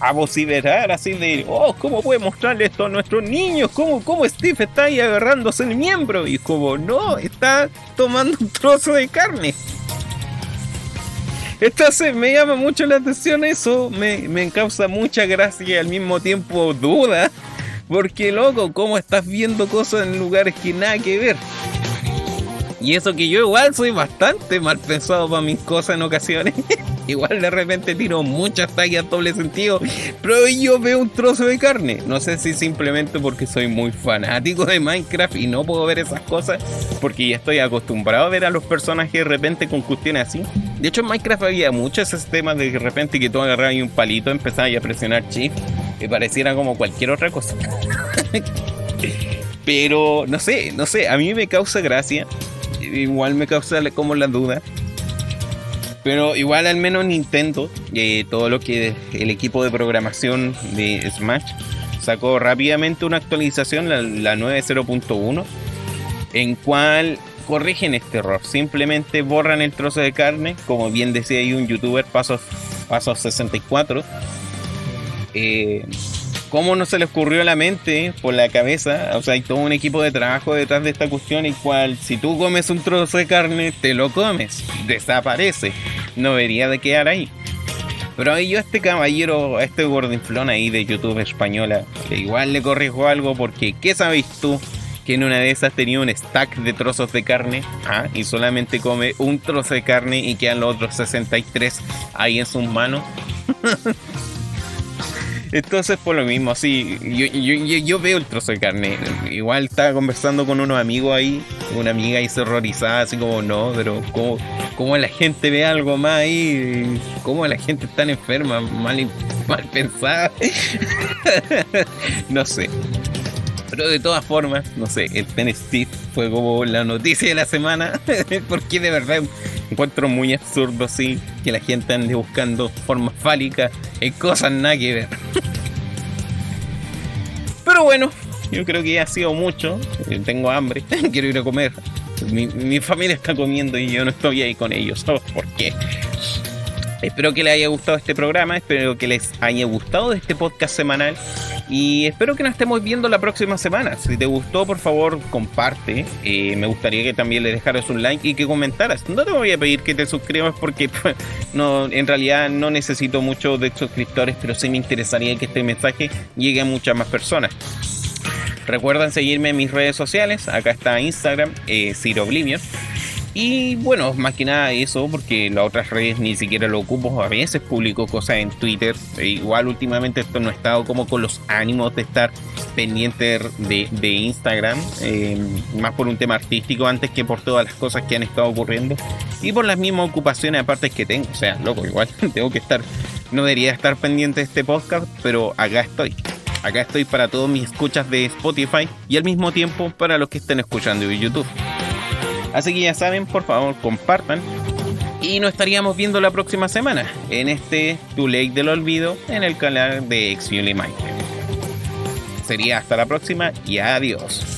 a vociferar así de. Oh, ¿cómo puede mostrarle esto a nuestros niños? ¿Cómo, cómo Steve está ahí agarrándose el miembro? Y como, no, está tomando un trozo de carne. Entonces me llama mucho la atención eso, me, me causa mucha gracia y al mismo tiempo duda. Porque loco, ¿cómo estás viendo cosas en lugares que nada que ver? Y eso que yo igual soy bastante mal pensado para mis cosas en ocasiones. igual de repente tiro muchas tallas doble sentido. Pero yo veo un trozo de carne. No sé si simplemente porque soy muy fanático de Minecraft y no puedo ver esas cosas. Porque ya estoy acostumbrado a ver a los personajes de repente con cuestiones así. De hecho en Minecraft había muchos sistemas de repente que tú agarrabas un palito, empezabas a presionar shift. Y pareciera como cualquier otra cosa. Pero no sé, no sé, a mí me causa gracia igual me causa como la duda. Pero igual al menos Nintendo, eh, todo lo que el equipo de programación de Smash sacó rápidamente una actualización, la, la 9.0.1, en cual corrigen este error. Simplemente borran el trozo de carne, como bien decía ahí un youtuber, Pasos, Pasos 64. Eh, ¿Cómo no se le ocurrió la mente, por la cabeza? O sea, hay todo un equipo de trabajo detrás de esta cuestión, el cual si tú comes un trozo de carne, te lo comes, desaparece, no debería de quedar ahí. Pero ahí yo a este caballero, a este gordinflón ahí de YouTube española, que igual le corrijo algo porque ¿qué sabéis tú? Que en una de esas tenía un stack de trozos de carne ¿ah? y solamente come un trozo de carne y quedan los otros 63 ahí en sus manos. Entonces, por lo mismo, así, yo, veo el trozo de carne. Igual estaba conversando con unos amigos ahí, una amiga ahí horrorizada, así como, no, pero ¿cómo, cómo la gente ve algo más ahí? ¿Cómo la gente está enferma, mal, mal pensada? no sé. Pero de todas formas, no sé, el Steve fue como la noticia de la semana, porque de verdad Encuentro muy absurdo, sí, que la gente ande buscando formas fálicas en cosas nada que ver. Pero bueno, yo creo que ya ha sido mucho. Tengo hambre, quiero ir a comer. Mi, mi, familia está comiendo y yo no estoy ahí con ellos. ¿Por qué? Espero que les haya gustado este programa, espero que les haya gustado este podcast semanal y espero que nos estemos viendo la próxima semana. Si te gustó, por favor, comparte. Eh, me gustaría que también le dejaras un like y que comentaras. No te voy a pedir que te suscribas porque no, en realidad no necesito mucho de suscriptores, pero sí me interesaría que este mensaje llegue a muchas más personas. Recuerden seguirme en mis redes sociales. Acá está Instagram, eh, Ciro Oblivion. Y bueno, más que nada eso, porque las otras redes ni siquiera lo ocupo. A veces publico cosas en Twitter. E igual últimamente esto no he estado como con los ánimos de estar pendiente de, Instagram. Eh, más por un tema artístico antes que por todas las cosas que han estado ocurriendo. Y por las mismas ocupaciones aparte que tengo. O sea, loco, igual tengo que estar... No debería estar pendiente de este podcast, pero acá estoy. Acá estoy para todos mis escuchas de Spotify y al mismo tiempo para los que estén escuchando de YouTube. Así que ya saben, por favor, compartan. Y nos estaríamos viendo la próxima semana en este Too Lake del Olvido en el canal de Exfuli Minecraft. Sería hasta la próxima y adiós.